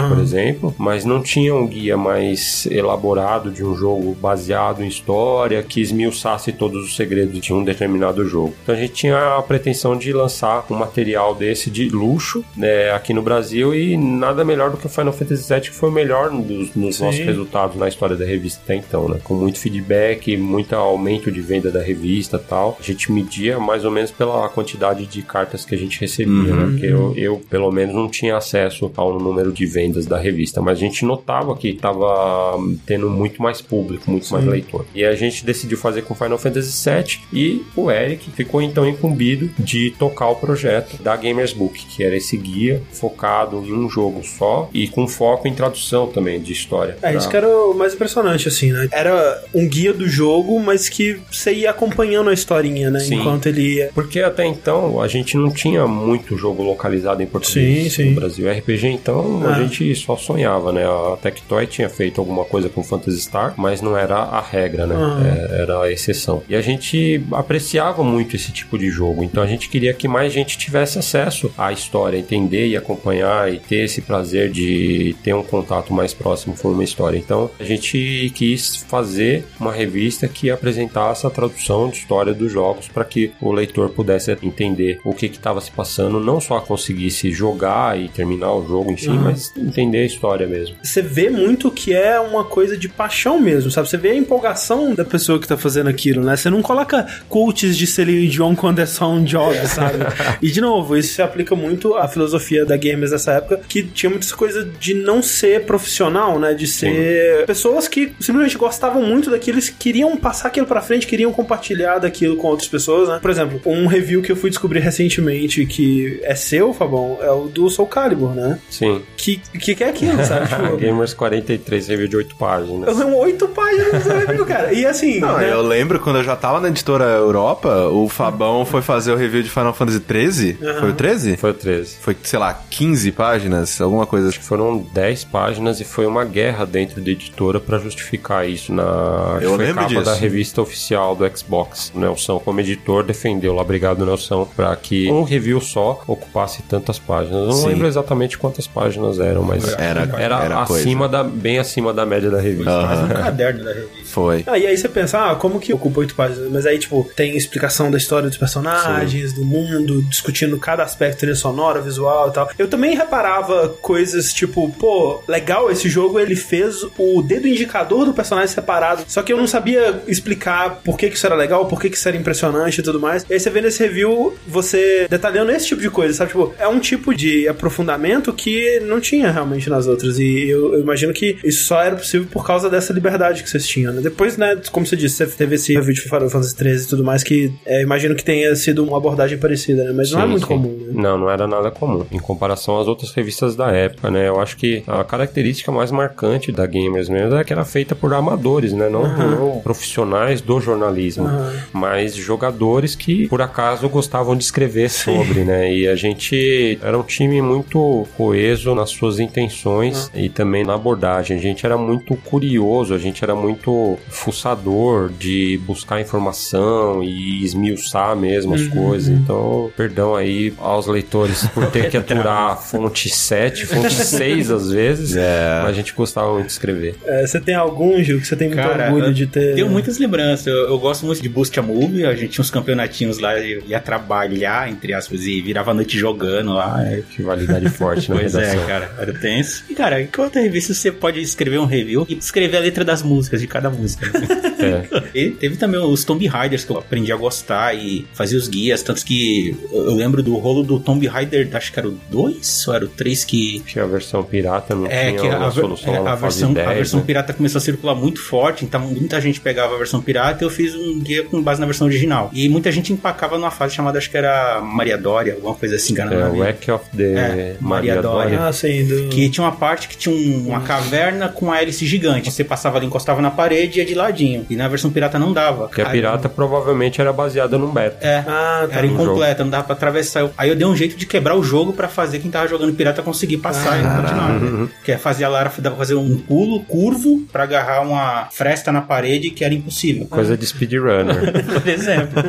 por exemplo, mas não tinha um guia mais elaborado de um jogo baseado em história que esmiuçasse todos os segredos de um determinado jogo. Então a gente tinha a pretensão de lançar um material desse de luxo né, aqui no Brasil e nada melhor do que o Final Fantasy VII, que foi o melhor dos, nossos resultados na história da revista até então, né? Com muito feedback, muito aumento de venda da revista tal. A gente media mais ou menos pela quantidade de cartas que a gente recebia, né? Porque eu, eu, pelo menos, não tinha acesso ao número de vendas da revista, mas a gente notava que tava tendo muito mais público, muito mais leitor. E a gente decidiu fazer com Final Fantasy VII e o Eric ficou então incumbido de tocar o projeto da Gamers Book, que era esse guia focado em um jogo só e com foco em tradução também de história. É, isso Pra- que era o mais impressionante, assim, né? Era um guia do jogo, mas que você ia acompanhando a historinha, né? Sim. Enquanto ele ia. Porque até então a gente não tinha muito jogo localizado em português Sim, sim. no Brasil. RPG, então, Ah. a gente só sonhava, né? A Tectoy tinha feito alguma coisa com Phantasy Star, mas não era a regra, né? Ah. É, era a exceção. E a gente apreciava muito esse tipo de jogo, então a gente queria que mais gente tivesse acesso à história, entender e acompanhar e ter esse prazer de ter um contato mais próximo com uma história. Então a gente quis fazer uma revista que apresentasse a tradução de história dos jogos para que o leitor pudesse entender o que estava se passando, não só conseguisse jogar e terminar o jogo em si, mas entender a história mesmo. Você vê muito que é uma coisa de paixão mesmo, sabe? Você vê a empolgação da pessoa que tá fazendo aquilo, né? Você não coloca coaches de ali John quando é só um job, (laughs) sabe? e de novo, isso se aplica muito à filosofia da gamers dessa época, que tinha muita coisa de não ser profissional, né? De ser pessoas que simplesmente gostavam muito daquilo, eles queriam passar aquilo pra frente, queriam compartilhar daquilo com outras pessoas, né? Por exemplo, um review que eu fui descobrir recentemente que é seu, Fabão, é o do Soul Calibur, né? Sim. Que que, que é aquilo, (laughs) sabe? Tipo, Gamers 43, review de 8 páginas. eu tenho oito páginas do review, cara. E assim, Não, né? eu lembro quando eu já tava na editora Europa, o Fabão foi fazer o review de Final Fantasy 13. Foi o 13? Foi o 13. Foi, sei lá, 15 páginas, alguma coisa. assim. Foram 10 páginas e foi uma guerra dentro da editora pra justificar isso na acho Eu que foi lembro capa disso. da revista oficial do Xbox. O Nelson, como editor, defendeu lá, obrigado Nelson, pra que um review só ocupasse tantas páginas. Eu não Sim. lembro exatamente quantas páginas eram, mas Era- era coisa. acima da bem acima da média da revista. Quase um caderno da revista. Foi. Ah, e aí você pensa, ah, como que ocupa oito páginas? Mas aí, tipo, tem explicação da história dos personagens, do mundo, discutindo cada aspecto, trilha sonora, visual e tal. Eu também reparava coisas tipo, pô, legal esse jogo, ele fez o dedo indicador do personagem separado. Só que eu não sabia explicar por que, que isso era legal, por que, que isso era impressionante e tudo mais. E aí você vê nesse review, você detalhando esse tipo de coisa, sabe? Tipo, é um tipo de aprofundamento que não tinha realmente nas outras. E eu, eu imagino que isso só era possível por causa dessa liberdade que vocês tinham, né? Depois, né, como você disse, você teve esse review de Final Fantasy 13 e tudo mais, que é, imagino que tenha sido uma abordagem parecida, né? Mas não é Sim, muito sim. comum, né? Não, não era nada comum. Em comparação às outras revistas da época, né? Eu acho que a característica mais marcante da Gamers mesmo é que era feita por amadores, né? Não, não profissionais do jornalismo, mas jogadores que, por acaso, gostavam de escrever sobre, né? E a gente era um time muito coeso nas suas intenções e também na abordagem. A gente era muito curioso, a gente era muito fuçador de buscar informação e esmiuçar mesmo as coisas. Então, perdão aí aos leitores por ter que (laughs) aturar fonte 7, fonte 6 às vezes. É. Mas a gente gostava muito de escrever. É, você tem algum, Gil, que você tem muito Cara, orgulho de ter. Tenho muitas lembranças. Eu, eu gosto muito de Boost a Movie. A gente tinha uns campeonatinhos lá, eu ia trabalhar, entre aspas, e virava a noite jogando lá. É, Rivalidade (laughs) forte na Pois redação. é, cara, era tenso. E, cara, em qualquer revista você pode escrever um review e escrever a letra das músicas de cada música. (laughs) É. e teve também os Tomb Raiders que eu aprendi a gostar e fazia os guias. Tanto que eu lembro do rolo do Tomb Raider, acho que era o 2 ou era o 3 que. Tinha a versão pirata, não É, tinha que a, solução é, a versão, 10, a versão né? pirata começou a circular muito forte, então muita gente pegava a versão pirata e eu fiz um guia com base na versão original. E muita gente empacava numa fase chamada, acho que era Maria Dória, alguma coisa assim, cara. É, Wreck of the É, Maria Maria Dória. Dória. Ah, sim, do... Que tinha uma parte que tinha um- uma caverna com uma hélice gigante. Você passava ali, encostava na parede e ia de ladinho. E na versão pirata não dava. Porque a Aí- pirata provavelmente era baseada num beta. É. Ah, tá. Era incompleta, não dava pra atravessar. Aí eu dei um jeito de quebrar o jogo pra fazer quem tava jogando pirata conseguir passar e continuar. né? Que é fazer a Lara dava pra fazer um pulo curvo pra agarrar uma fresta na parede que era impossível. Coisa de speedrunner. (laughs) Por exemplo.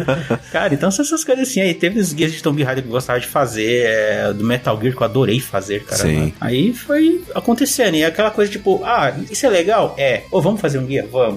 Cara, então são essas coisas assim. Aí teve os guias de Tomb Raider que eu gostava de fazer, é, do Metal Gear que eu adorei fazer, cara. Sim. Aí foi acontecendo. E aquela coisa tipo, ah, isso é legal? É. Ou vamos fazer um guia? Vamos.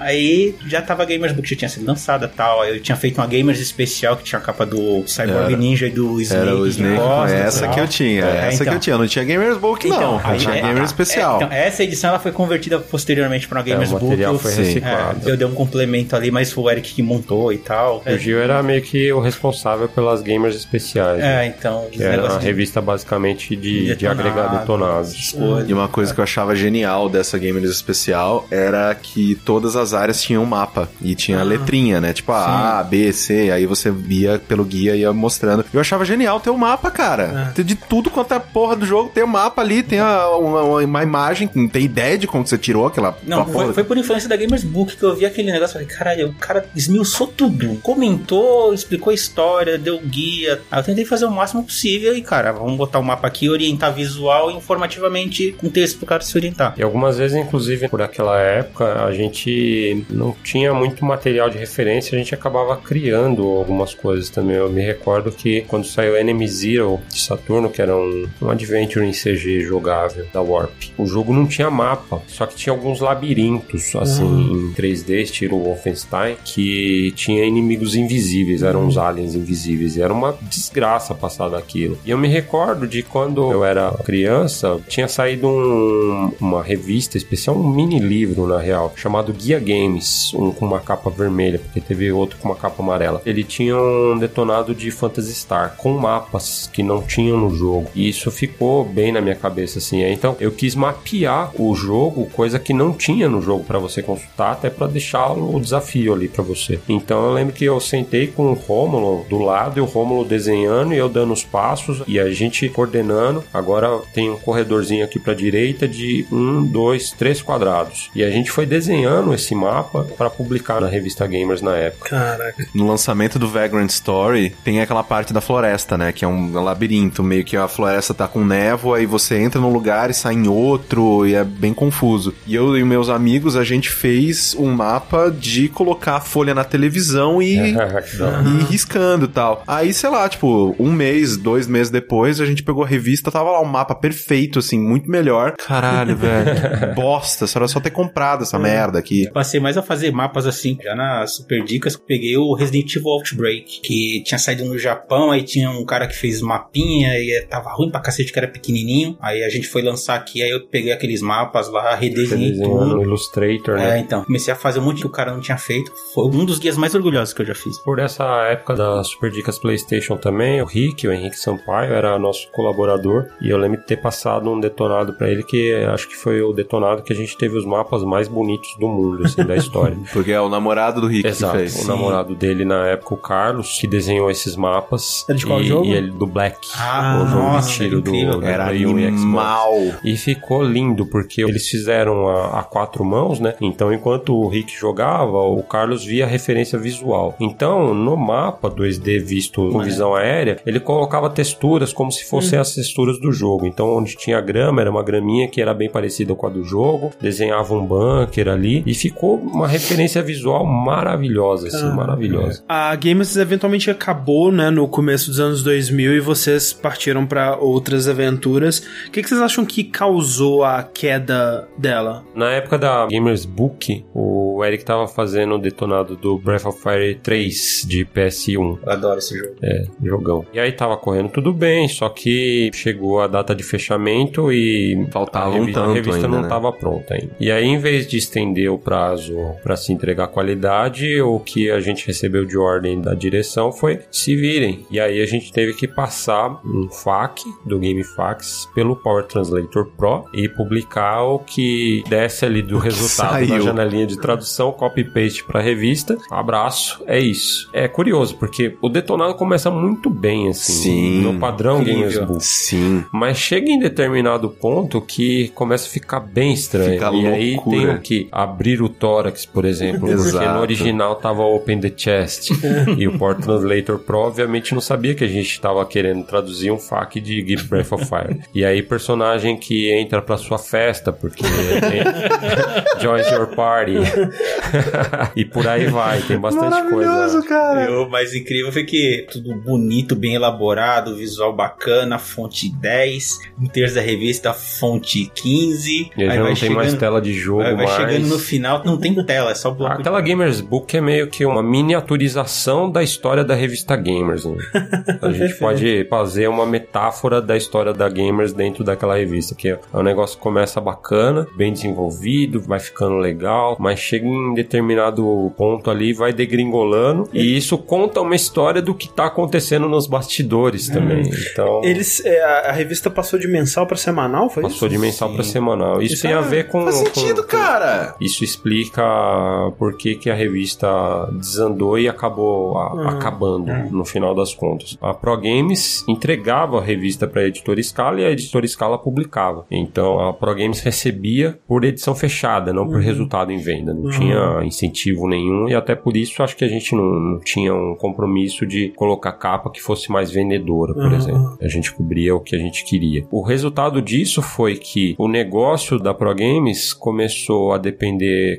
Aí já tava Gamers Book, já tinha sido lançada e tal. Aí eu tinha feito uma Gamers especial que tinha a capa do Cyborg Era- Ninja e do Snake. Era o Snake, costas e essa tal. que eu tinha, É, essa que então. eu tinha. Eu não tinha Gamers Book, não. Eu aí- tinha é, Gamer é, especial. então, essa edição ela foi convertida posteriormente para uma Gamers É, o Book. material eu- foi reciclado. É, eu dei um complemento ali, mas foi o Eric que montou e tal. O Gil era meio que o responsável pelas gamers especiais. né? É, então. Que era uma revista basicamente de, de agregar detonados. E uma coisa que eu achava genial dessa Gamers especial era que todas as áreas tinham um mapa e tinha a letrinha, né? Tipo a A, B, C, aí você ia pelo guia e ia mostrando. Eu achava genial ter o mapa, cara. Ter De tudo quanto é porra do jogo, tem o mapa ali, tem a- uma, uma imagem, não tem ideia de como você tirou aquela Não, foi, foi por influência da Gamers Book que eu vi aquele negócio. Falei, caralho, o cara esmiuçou tudo. Comentou, explicou a história, deu guia. Aí eu tentei fazer o máximo possível e, cara, vamos botar o mapa aqui, orientar visual e informativamente com texto pro cara se orientar. E algumas vezes, inclusive, por aquela época, a gente não tinha muito material de referência, a gente acabava criando algumas coisas também. Eu me recordo que quando saiu Enemy Zero de Saturno, que era um, um adventure em CG jogável da Warp, o jogo não tinha mapa, só que tinha alguns labirintos, assim, em 3D, estilo Wolfenstein, que tinha inimigos invisíveis, eram uns aliens invisíveis, e era uma desgraça passar daquilo. E eu me recordo de quando eu era criança, tinha saído um- uma revista especial, um mini livro, na real, chamado Guia Games, um com uma capa vermelha, porque teve outro com uma capa amarela. Ele tinha um detonado de Phantasy Star com mapas que não tinham no jogo. E isso ficou bem na minha cabeça assim. Então eu quis mapear o jogo, coisa que não tinha no jogo para você consultar, até para deixar o desafio ali para você. Então eu lembro que eu sentei com o Rômulo do lado e o Rômulo desenhando e eu dando os passos e a gente coordenando. Agora tem um corredorzinho aqui para direita de um, dois, três quadrados. E a gente foi desenhando esse mapa para publicar na revista Gamers na época. Caraca. No lançamento do Vagrant Story, tem aquela parte da floresta, né? Que é um labirinto, meio que a floresta tá com névoa e você entra num lugar e sai em outro, e é bem confuso. E eu e meus amigos, a gente fez um mapa de colocar a folha na televisão e, (laughs) hora. e riscando e tal. Aí, sei lá, tipo, um mês, dois meses depois, a gente pegou a revista, tava lá um mapa perfeito, assim, muito melhor. Caralho, (laughs) velho. Bosta, só era só ter comprado essa merda aqui. Passei mais a fazer mapas assim, já nas Super Dicas, peguei o Resident Evil Outbreak, que tinha saído no Japão, aí tinha um cara que fez mapinha e tava ruim pra cacete, que era pequenininho. Aí a gente foi lançar aqui, aí eu peguei aqueles mapas lá, redesenhei Desenhando no tudo. Illustrator, né? É, então, comecei a fazer um monte que o cara não tinha feito. Foi um dos guias mais orgulhosos que eu já fiz. Por essa época da Super Dicas PlayStation também, o Rick, o Henrique Sampaio, era nosso colaborador e eu lembro de ter passado um detonado pra ele que acho que foi o detonado que a gente teve os mapas mais bonitos do mundo, assim, da história. (laughs) Porque é o namorado do Rick Exato, que fez. o namorado dele na época, o Carlos, que desenhou esses mapas. Era de qual e, jogo? E ele do Black, Ah, o jogo nossa, de tiro do, incrível, do Era Play 1 e animal. E ficou lindo, porque eles fizeram a, a quatro mãos, né? Então, enquanto o Rick jogava, o Carlos via a referência visual. Então, no mapa 2D visto com visão aérea, ele colocava texturas como se fossem as texturas do jogo. Então, onde tinha grama, era uma graminha que era bem parecida com a do jogo, desenhava um bunker ali, e ficou uma referência visual maravilhosa, assim, Ah, maravilhosa. A Games eventualmente acabou, né, no começo dos anos 2000 e vocês partiram pra outras aventuras. O que, que vocês acham que causou a queda dela? Na época da Gamers Book, o Eric tava fazendo o detonado do Breath of Fire 3 de PS1. Eu adoro esse jogo. É, jogão. E aí tava correndo tudo bem, só que chegou a data de fechamento e Faltava a um revista, tanto a revista ainda, não né? tava pronta ainda. E aí, em vez de estender o prazo para se entregar qualidade, o que a gente recebeu de ordem da direção foi se virem. E aí a gente teve que passar um FAQ do GameFAQs pelo Power Translator Pro e publicar o que desse ali do resultado na saiu. janelinha de tradução, copy-paste pra revista. Abraço, é isso. É curioso, porque o detonado começa muito bem, assim, Sim. no padrão Incrível. Gamers Book. Sim. Mas chega em determinado ponto que começa a ficar bem estranho. Fica e aí loucura. tem o que abrir o tórax, por exemplo, porque no original tava Open the Chest. (laughs) e o Port Translator Pro, obviamente, não sabia que a gente tava querendo traduzir um FAQ de Give Breath of Fire. e aí, personagem que entra pra sua festa, porque (laughs) tem- joins your party. (laughs) e por aí vai, tem bastante coisa. cara. O mais incrível foi que tudo bonito, bem elaborado, visual bacana, fonte 10, no terço da revista, fonte 15. E aí já não tem mais tela de jogo, vai, vai mais. chegando no final, não tem tela, é só bloco de Aquela Gamers Book é meio que uma miniaturização da história da revista Gamers. Né? (laughs) A gente pode fazer uma metáfora da história da Gamers dentro daquela revista, que é um negócio que começa bacana, bem desenvolvido, vai ficando legal, mas chega em determinado ponto ali, vai degringolando, e isso conta uma história do que tá acontecendo nos bastidores também. Então, Eles, é, a, a revista passou de mensal pra semanal, foi passou isso? de mensal para semanal. Isso, Isso tem é- a ver com... Faz sentido, com- cara. Isso explica por que, que a revista desandou e acabou a- Uhum. acabando no final das contas. A Pro Games entregava a revista para a editora Scala e a editora Scala publicava. Então a Pro Games recebia por edição fechada, não por resultado em venda. Não tinha incentivo nenhum e até por isso acho que a gente não, não tinha um compromisso de colocar capa que fosse mais vendedora, por Uhum. exemplo. A gente cobria o que a gente queria. O resultado disso foi que o negócio da Pro Games começou a depender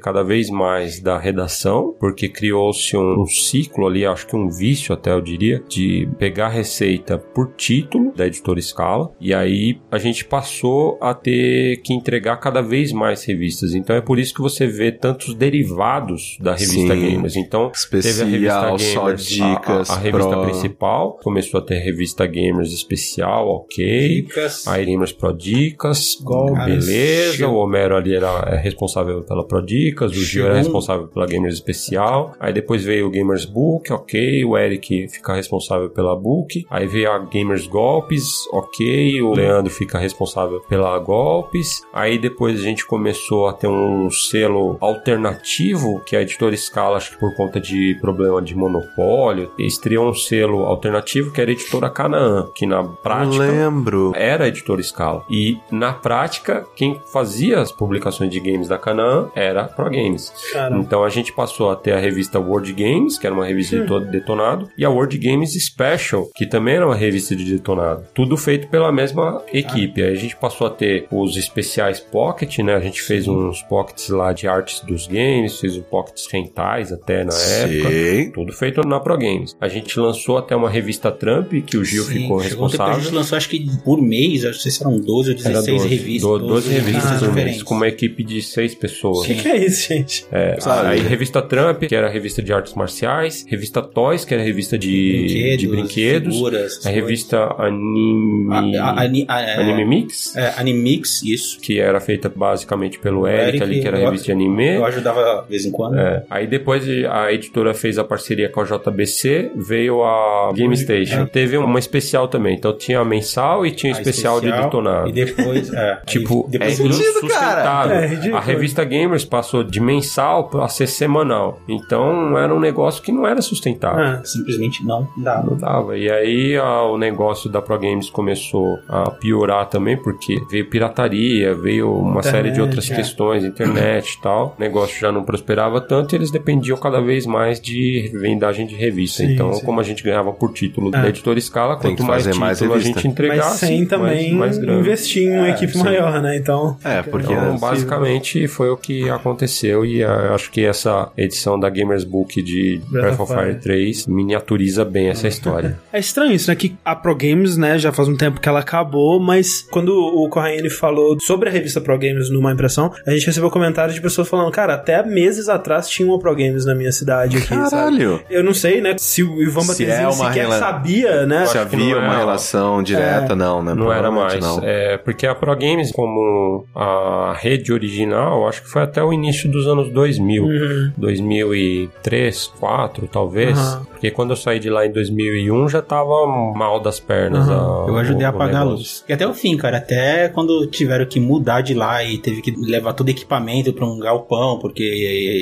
cada vez mais da redação, porque criou-se um, um ciclo ali, acho que um vício até eu diria, de pegar a receita por título da editora Scala, e aí a gente passou a ter que entregar cada vez mais revistas. Então é por isso que você vê tantos derivados da revista Sim. Gamers. Então teve a Especial, revista só Gamers, dicas. a, a, a revista pro- principal, começou a ter revista Gamers especial, ok. dicas. Aí Gamers Pro Dicas, Golpes. beleza. O Homero ali era é responsável pela Prodicas, o Gil era responsável pela Gamers Especial, aí depois veio o Gamers Book, ok, o Eric fica responsável pela Book, aí veio a Gamers Golpes, ok, o Leandro fica responsável pela Golpes, aí depois a gente começou a ter um selo alternativo, que é a editora Scala, acho que por conta de problema de monopólio, estreou um selo alternativo que era a editora Canaã, que na prática Lembro. era a editora Scala. E na prática, quem fazia as publicações de games da Canaã era Pro Games. Caramba. Então a gente passou a ter a revista World Games, que era uma revista de todo detonado, e a World Games Special, que também era uma revista de detonado. Tudo feito pela mesma equipe. Aí a gente passou a ter os especiais Pocket, né? A gente fez uns pockets lá de artes dos games, fez um pockets rentais até na época. Sim. Tudo feito na Pro Games. A gente lançou até uma revista Trump, que o Gil Sim, ficou um que a responsável. gente lançou, acho que por mês, acho que eram 12 ou 16 Era 12, revistas. do- 12 revistas por mês, diferentes. com uma equipe de seis pessoas. O que, que é isso, gente? É, Sabe? aí revista Trump, que era a revista de artes marciais, revista Toys, que era a revista de de brinquedos, figuras, a revista Anime, A- a- ani- a- é, Anime Mix, é, Animix, isso. que era feita basicamente pelo Eric, Eric, ali, que era a eu- revista de anime. Eu ajudava de vez em quando. É. Aí depois a editora fez a parceria com a JBC, veio a Game Station. Teve uma especial também. Então tinha a mensal e tinha A especial, de detonado. E depois, é, (laughs) Tipo, aí depois é sentido, cara. É ridículo. a revista Gamers passou de mensal pra ser semanal. Então era um negócio que não era sustentável. Ah, simplesmente não dá. Não dava. E aí a- o negócio da Pro Games começou a piorar também, porque veio pirataria, veio uma Internet, série de outras é. questões, internet e tal. O negócio já não prosperava tanto e eles dependiam cada vez mais de vendagem de revista. Sim, então, sim. como a gente ganhava por título É. da editora Scala, Tem quanto mais título mais a gente entregasse, mas sem também mais, mais investir em uma É, equipe sim. maior, né? Então. É, porque Então, é basicamente foi o que aconteceu e ah, acho que essa edição da Gamers Book de Breath Breath of Fire Fire. 3 miniaturiza bem essa história. (laughs) É estranho isso, né? Que a Pro Games, né, já faz um tempo que ela acabou, mas quando o Corraine falou sobre a revista Pro Games numa impressão, a gente recebeu comentários de pessoas falando, cara, até meses atrás tinha uma Pro Games na minha cidade aqui, sabe? Caralho! Eu não sei, né, se o Ivan Se Batezinho é sequer rela- sabia, né? Se que havia não uma é, relação direta, não, né? Não era mais. Não. É, porque a Pro Games, como a rede original, acho que foi até o início dos anos 2000. Uhum. 2003, 2004, talvez. Aham. Porque quando eu saí de lá em 2001, já tava mal das pernas. Aham. a- Eu ajudei a o apagar a luz. E até o fim, cara. Até quando tiveram que mudar de lá e teve que levar todo equipamento pra um galpão, porque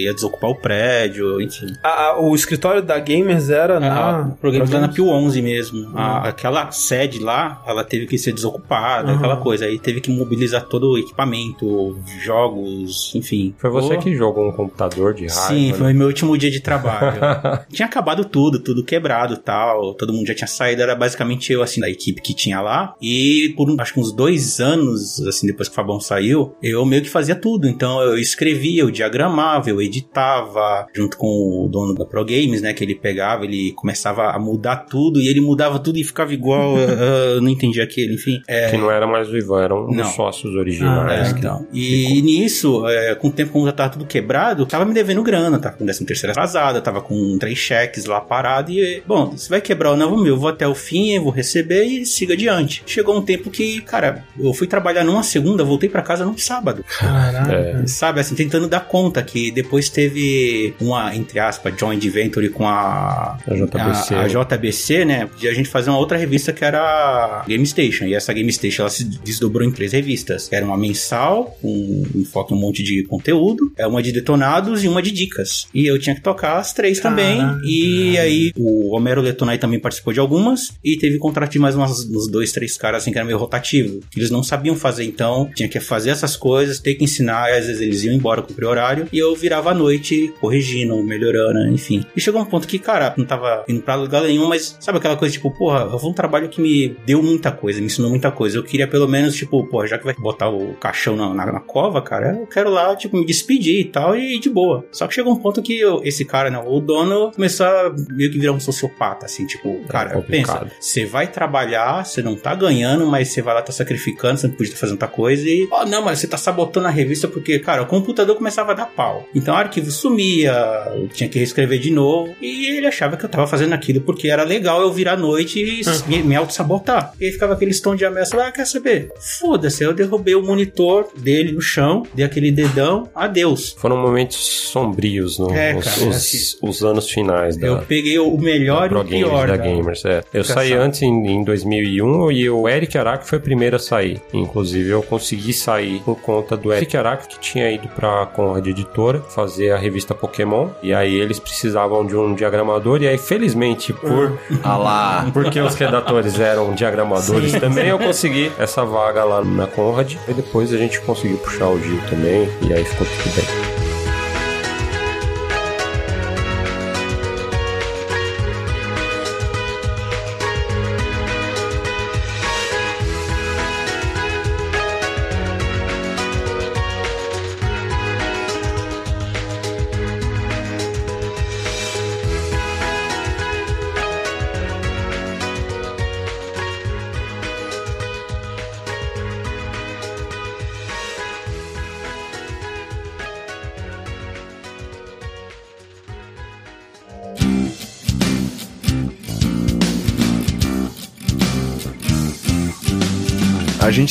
ia desocupar o prédio, enfim. A- a- o escritório da Gamers era na... Ah, o programa Pro lá na? Pio 11 mesmo. A- aquela sede lá, ela teve que ser desocupada, Uhum. aquela coisa. Aí teve que mobilizar todo o equipamento, jogos, enfim. Foi você Pô, que jogou um computador de raiva. Sim, né? foi meu último dia de trabalho. (laughs) tinha acabado tudo, tudo quebrado e tal. Todo mundo já tinha saído, era basicamente eu, assim, da equipe que tinha lá. E por acho que uns dois anos, assim, depois que o Fabão saiu, eu meio que fazia tudo. Então eu escrevia, eu diagramava, eu editava, junto com o dono da Pro Games, né? Que ele pegava, ele começava a mudar tudo e ele mudava tudo e ficava igual. eu, eu não entendi aquilo, enfim. É, Que não era mais o Ivan, eram Não. os sócios Ah, originais. é, que- então. E nisso, é, com o tempo, como já tava tudo quebrado, tava me devendo grana, tava com 13 terceira atrasada, tava com três cheques lá parado e, bom, se vai quebrar ou não, vamos, eu vou até o fim, vou receber e siga adiante. Chegou um tempo que, cara, eu fui trabalhar numa segunda, voltei pra casa num sábado. Caraca. É. Sabe, assim, tentando dar conta que depois teve uma, entre aspas, joint venture com a, A JBC. a, a JBC, né? De a gente fazer uma outra revista que era a Game Station. E essa Game Station, ela se desdobrou em três revistas. Era uma mensal, com um foco em um monte de conteúdo, é uma de detonados e uma de dicas. E eu tinha que tocar as três também. E aí o Homero Letonai também participou de algumas. E teve contrato de mais umas, uns dois, três caras assim que era meio rotativo. Eles não sabiam fazer, então tinha que fazer essas coisas, ter que ensinar. E às vezes eles iam embora com o horário. E eu virava à noite corrigindo, melhorando, enfim. E chegou um ponto que, cara, não tava indo pra lugar nenhum, mas sabe aquela coisa tipo, porra, foi um trabalho que me deu muita coisa, me ensinou muita coisa. Eu queria pelo menos, tipo, porra, já que vai botar o caixão na, na, na cova, cara, eu quero lá, tipo, me despedir e tal, e de boa. Só que chegou um ponto que eu- esse cara, né, o dono, começou a meio que virar um sociopata, assim, tipo, cara, complicado. pensa, você vai trabalhar, você não tá ganhando, mas você vai lá, tá sacrificando, você não podia estar fazendo outra coisa e, ó, não, mas você tá sabotando a revista porque, cara, o computador começava a dar pau. Então o arquivo sumia, eu tinha que reescrever de novo e ele achava que eu tava fazendo aquilo porque era legal eu virar à noite e me, me auto-sabotar. E aí ficava aquele tom de ameaça, ah, quer saber? Foda-se, eu derrubei o monitor dele no chão, dei aquele dedão gratidão a Deus. Foram momentos sombrios no, É, os, cara, os- os anos finais da, Eu peguei o melhor e o pior. Gamers, da cara. Gamers, é. Eu saí só. antes em, em 2001 e o Eric Araque foi o primeiro a sair. Inclusive, eu consegui sair por conta do Eric Araque, que tinha ido pra Conrad Editora fazer a revista Pokémon. E aí eles precisavam de um diagramador. E aí, felizmente, por... Ah lá. (laughs) Porque os redatores eram diagramadores também, eu consegui essa vaga lá na Conrad. E depois a gente conseguiu puxar o Gil também. E aí ficou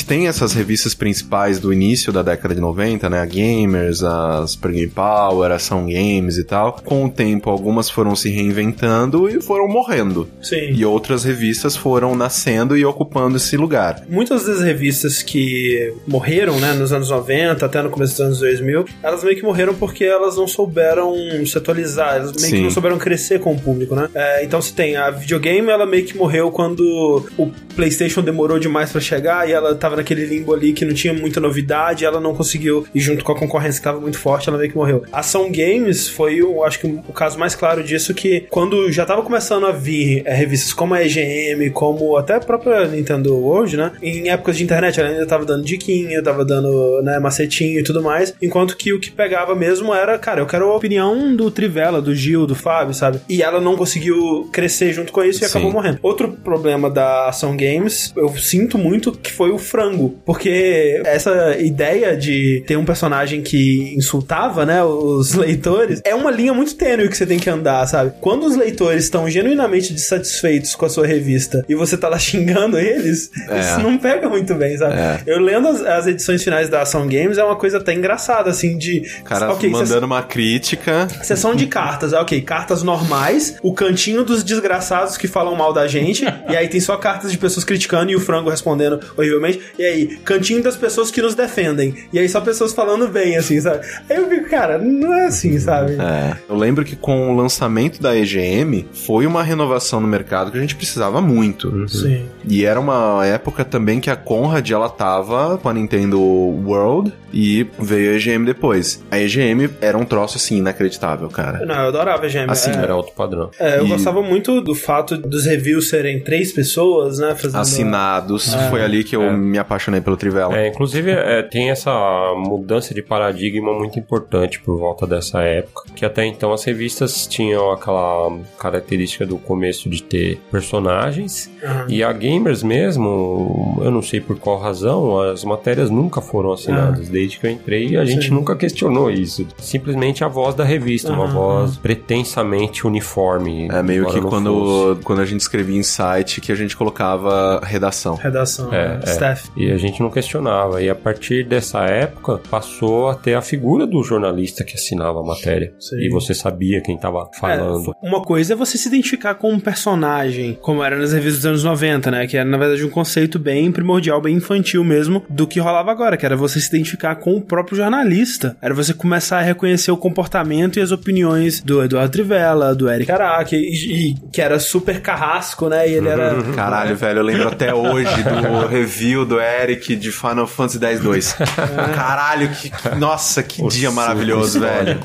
tem essas revistas principais do início da década de 90, né? A Gamers, a Super Game Power, a Ação Games e tal. Com o tempo, algumas foram se reinventando e foram morrendo. Sim. E outras revistas foram nascendo e ocupando esse lugar. Muitas das revistas que morreram, né, nos anos 90, até no começo dos anos 2000, elas meio que morreram porque elas não souberam se atualizar, elas meio Sim. que não souberam crescer com o público, né? É, então se tem a videogame, ela meio que morreu quando o PlayStation demorou demais pra chegar e ela tava naquele limbo ali que não tinha muita novidade, ela não conseguiu e junto com a concorrência que tava muito forte, ela meio que morreu. A Ação Games foi, o, acho que o caso mais claro disso que quando já tava começando a vir é, revistas como a EGM, como até a própria Nintendo World, né? Em épocas de internet ela ainda tava dando diquinha, tava dando, né, macetinho e tudo mais, enquanto que o que pegava mesmo era, cara, eu quero a opinião do Trivela, do Gil, do Fábio, sabe? E ela não conseguiu crescer junto com isso e Sim. acabou morrendo. Outro problema da Ação Games, eu sinto muito que foi o porque essa ideia de ter um personagem que insultava, né, os leitores, é uma linha muito tênue que você tem que andar, sabe? Quando os leitores estão genuinamente dissatisfeitos com a sua revista e você tá lá (laughs) xingando eles, É. isso não pega muito bem, sabe? É. Eu lendo as, as edições finais da Ação Games é uma coisa até engraçada, assim, de... Cara ok, mandando uma crítica. Sessão de cartas, ah, ok, cartas normais, o cantinho dos desgraçados que falam mal da gente, (laughs) e aí tem só cartas de pessoas criticando e o frango respondendo horrivelmente, e aí, cantinho das pessoas que nos defendem, e aí só pessoas falando bem, assim, sabe? Aí eu fico, cara, não é assim, sabe? É. Eu lembro que com o lançamento da EGM, foi uma renovação no mercado que a gente precisava muito. Sim. E era uma época também que a Conrad, ela tava com a Nintendo World e veio a EGM depois. A EGM era um troço, assim, inacreditável, cara. Não, eu adorava Gêmeo. Assim, é, Era outro padrão. é, eu E- gostava muito do fato dos reviews serem três pessoas, né? Fazendo... Assinados. Foi ali que eu É. me apaixonei pelo Trivela. É, inclusive, é, tem essa mudança de paradigma muito importante por volta dessa época, que até então as revistas tinham aquela característica do começo de ter personagens, Aham. e a Gamers mesmo, eu não sei por qual razão, as matérias nunca foram assinadas. Desde que eu entrei, a gente Sim. nunca questionou isso. Simplesmente a voz da revista, uma Aham. voz pretensamente uniforme. É meio que fosse. quando, quando a gente escrevia em site que a gente colocava redação. Redação, É, é. staff. E a gente não questionava. E a partir dessa época, passou a ter a figura do jornalista que assinava a matéria. Sim. E você sabia quem estava falando. É, uma coisa é você se identificar com um personagem, como era nas revistas dos anos 90, né? Que era, na verdade, um conceito bem primordial, bem infantil mesmo, do que rolava agora, que era você se identificar com o próprio jornalista. Era você começar a reconhecer o comportamento e as opiniões do Eduardo Trivella, do Eric Araki, e, e que era super carrasco, né? E ele era. Caralho, (laughs) velho, eu lembro até hoje do (laughs) review do Eric de Final Fantasy X-2. (laughs) Caralho, que, que- nossa, que O dia maravilhoso, velho.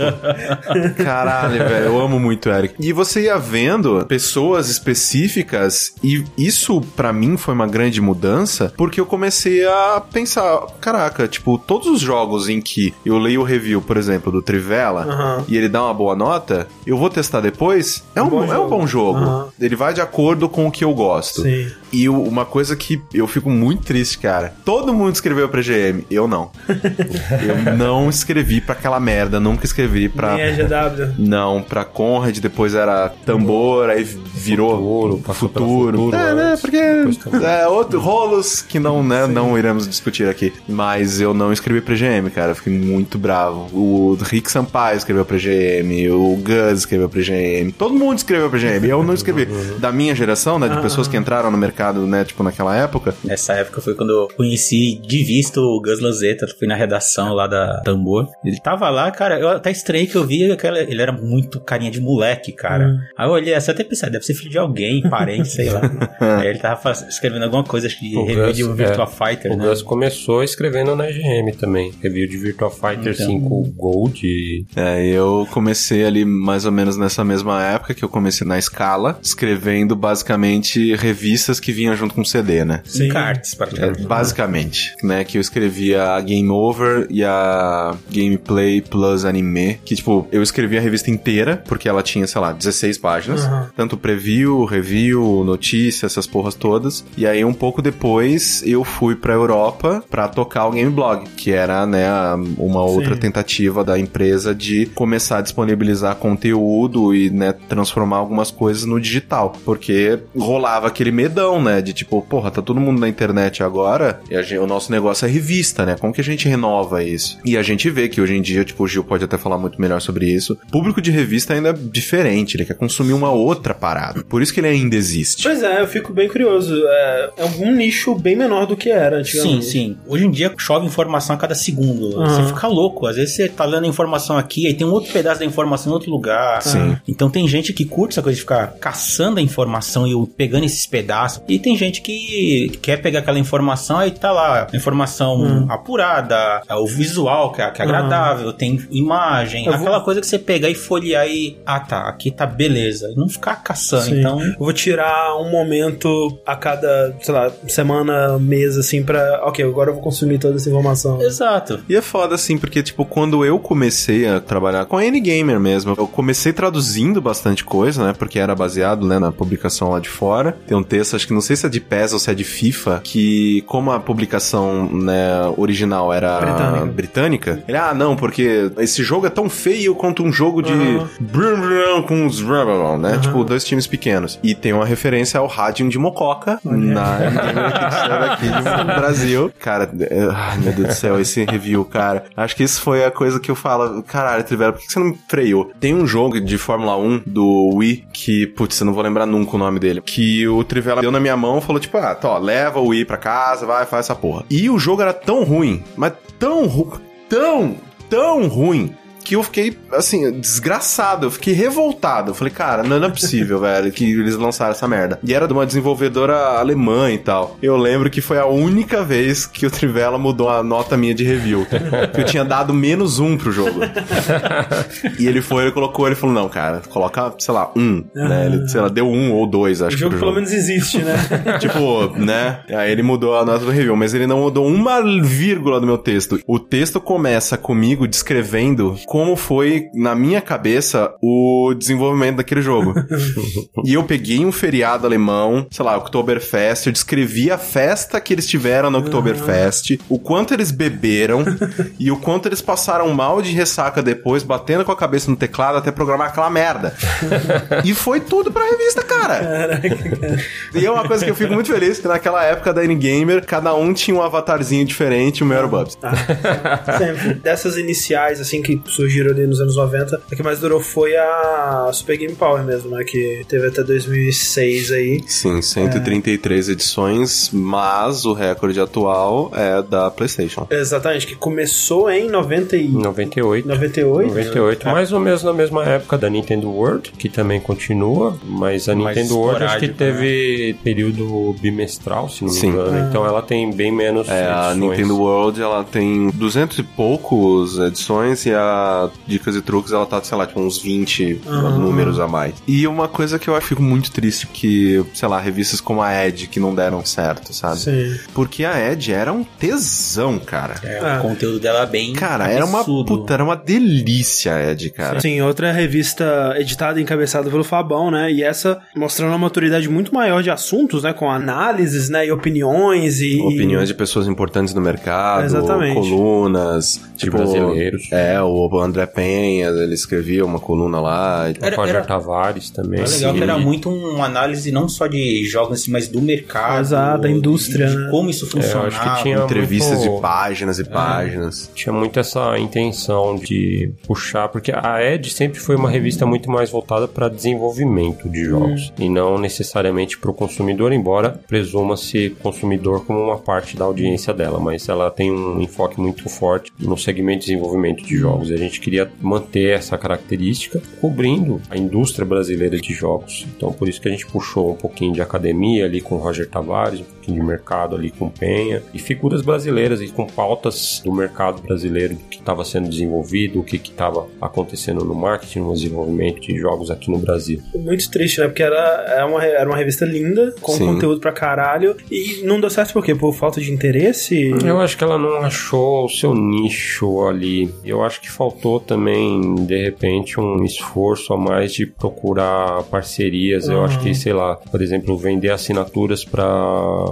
Caralho, velho, eu amo muito o Eric. E você ia vendo pessoas específicas e isso pra mim foi uma grande mudança, porque eu comecei a pensar, caraca, tipo, todos os jogos em que eu leio o review, por exemplo, do Trivela, Aham. e ele dá uma boa nota, eu vou testar depois, é um, bom é um jogo. bom jogo. Aham. Ele vai de acordo com o que eu gosto. Sim. E uma coisa que eu fico muito triste, cara. Todo mundo escreveu pra GM, eu não. (laughs) eu não escrevi pra aquela merda, nunca escrevi pra. Nem a GW. Não, pra Conrad, depois era tambor, aí virou Futuro, futuro. futuro é, né? Porque é outro rolos que não, né, não iremos discutir aqui. Mas eu não escrevi pra GM, cara. Eu fiquei muito bravo. O Rick Sampaio escreveu pra GM, o Gus escreveu pra GM. Todo mundo escreveu pra GM. Eu não escrevi. (laughs) Da minha geração, né, de pessoas que entraram no mercado, né, tipo naquela época, Nessa época foi quando eu conheci de vista o Gus Lanzetta, fui na redação lá da Tambor. Ele tava lá, cara, eu até estranhei que eu vi aquela, ele era muito carinha de moleque, cara. Aí eu olhei assim, até pensei, deve ser filho de alguém, parente, sei lá. (laughs) Aí ele tava faz- escrevendo alguma coisa acho que de O review Gus, de Virtua é. Fighter, O né? Gus começou escrevendo na GM também. Review de Virtua Fighter Então. 5 Gold. e- É, eu comecei ali mais ou menos nessa mesma época que eu comecei na escala, escrevendo basicamente revistas que vinham junto com CD, né? Sim. Cards, É, praticamente. basicamente, né? Que eu escrevia a Game Over e a Gameplay Plus Anime. Que, tipo, eu escrevia a revista inteira, porque ela tinha, sei lá, 16 páginas. Aham. Tanto preview, review, notícia, essas porras todas. E aí, um pouco depois, eu fui pra Europa pra tocar o Game Blog, que era, né, uma outra Sim. tentativa da empresa de começar a disponibilizar conteúdo e, né, transformar algumas coisas no digital. Porque rolava aquele medão, né, de tipo, porra, tá todo mundo na internet agora e a gente- o nosso negócio é revista, né? Como que a gente renova isso? E a gente vê que hoje em dia, tipo, o Gil pode até falar muito melhor sobre isso. O público de revista ainda é diferente, ele quer consumir uma outra parada. Por isso que ele ainda existe. Pois é, eu fico bem curioso. É, é um nicho bem menor do que era Sim, antigamente. sim. Hoje em dia chove informação a cada segundo. Aham. Você fica louco. Às vezes você tá lendo a informação aqui, aí tem um outro pedaço da informação em outro lugar. Sim. Então tem gente que curte essa coisa de ficar caçando a informação e pegando esses pedaços. E tem gente que quer pegar aquela informação e tá lá, informação Hum. apurada, é o visual que é, que é agradável, tem imagem, Eu vou- aquela coisa que você pegar e folhear e. Ah tá, aqui tá beleza. Não ficar caçando. Sim. Então. Eu vou tirar um momento a cada, sei lá, semana, mês, assim, pra. Ok, agora eu vou consumir toda essa informação. Exato. E é foda, assim, porque, tipo, quando eu comecei a trabalhar com a N-Gamer mesmo, eu comecei traduzindo bastante coisa, né? Porque era baseado, né, na publicação lá de fora. Tem um texto, acho que não sei se é de PES ou se é de FIFA, que como a publicação, né, original era Britânica. britânica, ele, ah, não, porque esse jogo é tão feio quanto um jogo de Aham. brum, brum, com os brum, né? Tipo, dois times pequenos. E tem uma referência ao Radium de Mococa na que aqui no (laughs) Brasil. Cara, é- ai meu Deus do céu, esse review, cara. Acho que isso foi a coisa que eu falo. Caralho, Trivela, por que você não me freou? Tem um jogo de Fórmula 1 do Wii que, putz, eu não vou lembrar nunca o nome dele. Que o Trivela deu na minha mão falou: tipo, ah, tá, leva o Wii pra casa, vai, faz essa porra. E o jogo era tão ruim, mas tão ruim, tão, tão ruim. Que eu fiquei, assim, desgraçado. Eu fiquei revoltado. Eu falei, cara, não, não é possível, (laughs) velho, que eles lançaram essa merda. E era de uma desenvolvedora alemã e tal. Eu lembro que foi a única vez que o Trivela mudou a nota minha de review. que eu tinha dado menos um pro jogo. e ele foi, ele colocou, ele falou, não, cara, coloca, sei lá, um. Né? Ele, sei lá, deu um ou dois, O acho que jogo pro pelo jogo. menos existe, né? (laughs) Tipo, né? Aí ele mudou a nota do review, mas ele não mudou uma vírgula do meu texto. O texto começa comigo descrevendo como foi, na minha cabeça, o desenvolvimento daquele jogo. (laughs) e eu peguei um feriado alemão, sei lá, Oktoberfest, eu descrevi a festa que eles tiveram no Oktoberfest, o quanto eles beberam (laughs) e o quanto eles passaram mal de ressaca depois, batendo com a cabeça no teclado até programar aquela merda. (laughs) e foi tudo pra revista, cara. E é uma coisa que eu fico muito feliz, que naquela época da N-Gamer, cada um tinha um avatarzinho diferente, o meu era o Bubs. Sempre. Dessas iniciais, assim, que surgiram ali nos anos 90, a que mais durou foi a Super Game Power mesmo, né? Que teve até 2006 aí. Sim, 133 edições, mas o recorde atual é da PlayStation. Exatamente, que começou em 90 e... 98. 98? 98, mais ou menos na mesma época da Nintendo World, que também continua, mas a Mais Nintendo World acho que esporádico, teve período bimestral, se não me Sim. engano, então ela tem bem menos É, a edições. Nintendo World, ela tem 200 e poucos edições e a Dicas e Truques, ela tá, sei lá, tipo, uns 20 Aham. números a mais. E uma coisa que eu fico muito triste que, sei lá, revistas como a Ed que não deram certo, sabe? Sim. Porque a Ed era um tesão, cara. É, Ah. o conteúdo dela é bem. Cara, era uma absurdo. puta, era uma delícia a Ed, cara. Sim, outra revista editada e encabeçada pelo Fabão, né? E essa mostrando uma maturidade muito maior de assuntos, né? Com análises, né? E opiniões e... Opiniões de pessoas importantes no mercado, Exatamente. colunas, De tipo, brasileiros. É, o André Penha, ele escrevia uma coluna lá. e- O Era- Roger era- Tavares também. É legal Sim. que era muito uma análise não só de jogos, mas do mercado. Exato, da indústria, de, né? de como isso É, eu funcionava. acho que tinha Entrevistas muito... de páginas e páginas. tinha muito essa intenção de puxar, porque a Ed sempre foi uma revista muito mais voltada para desenvolvimento de jogos e não necessariamente para o consumidor, embora presuma-se consumidor como uma parte da audiência dela, mas ela tem um enfoque muito forte no segmento de desenvolvimento de jogos. E a gente queria manter essa característica cobrindo a indústria brasileira de jogos. Então por isso que a gente puxou um pouquinho de academia ali com o Roger Tavares, de mercado ali com Penha e figuras brasileiras e com pautas do mercado brasileiro que estava sendo desenvolvido, o que estava acontecendo no marketing, no desenvolvimento de jogos aqui no Brasil. Muito triste, né? Porque era, era, uma, era uma revista linda, com Sim. conteúdo pra caralho. E não deu certo por quê? Por falta de interesse? Eu acho que ela não achou o seu nicho ali. Eu acho que faltou também, de repente, um esforço a mais de procurar parcerias. Eu Uhum. acho que, sei lá, por exemplo, vender assinaturas para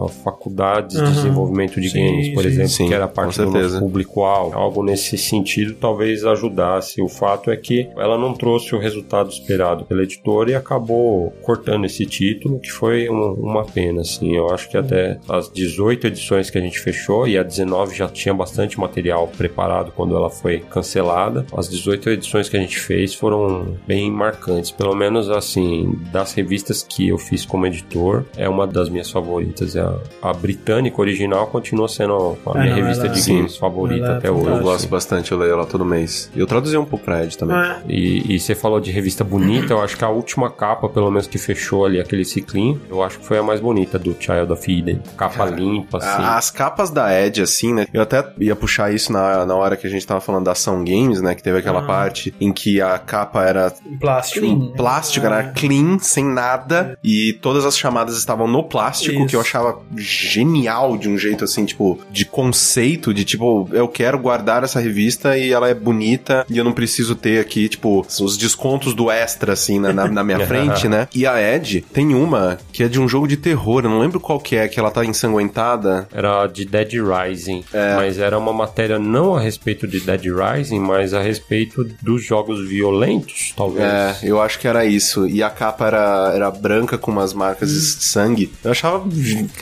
faculdades Uhum. de desenvolvimento de Sim, games, por sim. exemplo, Sim, que era parte do nosso público-alvo. Algo nesse sentido talvez ajudasse. O fato é que ela não trouxe o resultado esperado pela editora e acabou cortando esse título, que foi um- uma pena, assim. Eu acho que até as 18 edições que a gente fechou, e a 19 já tinha bastante material preparado quando ela foi cancelada, as 18 edições que a gente fez foram bem marcantes. Pelo menos, assim, das revistas que eu fiz como editor, é uma das minhas favoritas. A, a britânica original continua sendo a Ah, minha não, revista ela- de Sim. games favorita é até hoje. Eu gosto bastante, eu leio ela todo mês. E eu traduzi um pouco pra Ed também. Ah, E, e você falou de revista bonita, eu acho que a última capa, pelo menos que fechou ali aquele ciclinho, eu acho que foi a mais bonita do Child of Eden. Capa limpa, assim. As capas da Ed, assim, né? Eu até ia puxar isso na, na hora que a gente tava falando da Ação Games, né? Que teve aquela Ah. parte em que a capa era em plástico. Clean. em plástico, era clean, sem nada, e todas as chamadas estavam no plástico, Isso. que eu achava genial de um jeito assim, tipo, de conceito, de tipo, eu quero guardar essa revista e ela é bonita e eu não preciso ter aqui, tipo, os descontos do extra, assim, na, na, na minha (laughs) frente, né? E a Ed tem uma que é de um jogo de terror, eu não lembro qual que é, que ela tá ensanguentada. Era de Dead Rising, É. mas era uma matéria não a respeito de Dead Rising, mas a respeito dos jogos violentos, talvez. É, eu acho que era isso. E a capa era, era branca com umas marcas de sangue. Eu achava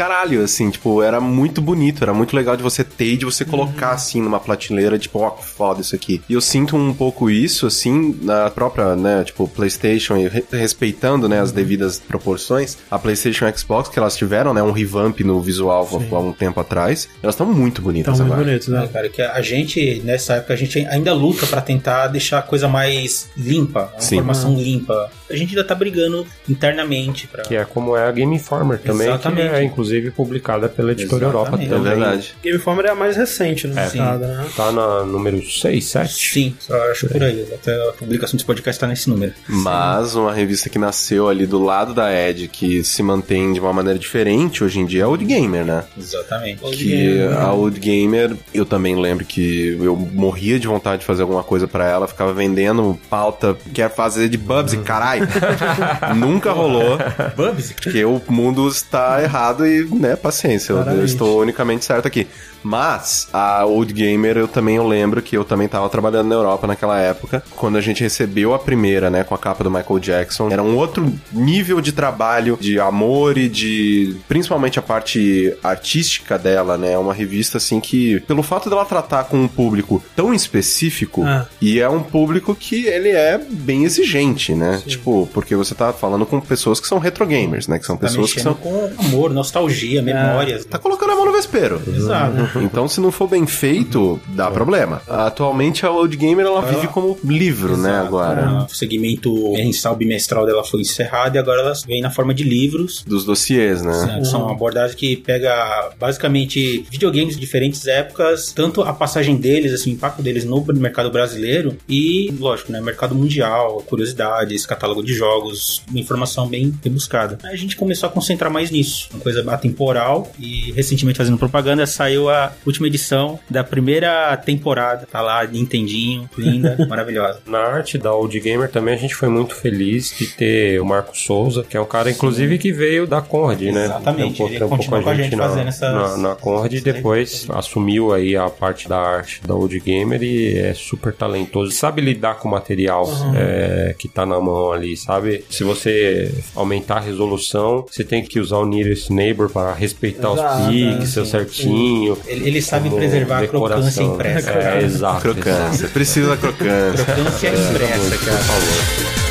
caralho, assim, tipo, era muito bonito, era muito legal de você ter e de você colocar assim numa prateleira, tipo, ó, que foda isso aqui. E eu sinto um pouco isso, assim, na própria, né, tipo, PlayStation, e re- respeitando, né, as devidas proporções. A PlayStation e a Xbox, que elas tiveram, né, um revamp no visual há um tempo atrás, elas estão muito bonitas muito agora. bonito, É, né? cara, que a gente, nessa época, a gente ainda luta pra tentar deixar a coisa mais limpa, uma Sim. informação limpa. A gente ainda tá brigando internamente pra... Que é como é a Game Informer também, Exatamente. que é inclusive publicada pela Editora Europa Exatamente. É também. verdade. Game Informer é a mais recente no É. mercado, né? Tá na número 6, 7? Sim, acho por aí. Até a publicação desse podcast tá nesse número. Mas uma revista que nasceu ali do lado da Ed, que se mantém de uma maneira diferente hoje em dia é a Old Gamer, né? Exatamente. Que a Old Gamer, eu também lembro que eu morria de vontade de fazer alguma coisa pra ela, ficava vendendo pauta, quer fazer de Bubsy, caralho. (laughs) Nunca rolou, Bubsy? porque o mundo está errado e, né, paciência, eu, eu estou unicamente certo aqui. Mas a Old Gamer, eu também eu lembro que eu também tava trabalhando na Europa naquela época, quando a gente recebeu a primeira, né, com a capa do Michael Jackson. Era um outro nível de trabalho, de amor e de principalmente a parte artística dela, né? É uma revista assim que pelo fato dela tratar com um público tão específico Ah. e é um público que ele é bem exigente, né? Tipo, porque você tá falando com pessoas que são retro gamers, né? Que são Tá pessoas que são com amor, nostalgia, memórias. tá colocando a mão no vespeiro. Exato. (laughs) Então, se não for bem feito, dá problema. Atualmente, a Old Gamer, ela vive como livro, né, agora. O segmento mensal bimestral dela foi encerrado e agora ela vem na forma de livros. Dos dossiês, né? né, que São uma abordagem que pega basicamente videogames de diferentes épocas, tanto a passagem deles, assim, o impacto deles no mercado brasileiro e, lógico, né, mercado mundial, curiosidades, catálogo de jogos, uma informação bem rebuscada. A gente começou a concentrar mais nisso, uma coisa atemporal e recentemente fazendo propaganda saiu a última edição da primeira temporada, tá lá, Nintendinho, linda, (laughs) maravilhosa. Na arte da Old Gamer também a gente foi muito feliz de ter o Marco Souza, que é um cara, inclusive, que veio da Conrad, né? Exatamente, ele um pouco a gente na, fazendo essas- na, na Conrad e depois assumiu aí a parte da arte da Old Gamer e é super talentoso. Sabe lidar com o material é, que tá na mão ali, sabe? Se você aumentar a resolução, você tem que usar o Nearest Neighbor para respeitar Exato, os pixels sim. certinho. Ele, ele sabe como preservar a crocância impressa. É, exato. Crocância. Precisa da crocância. Crocância impressa, cara. Por favor.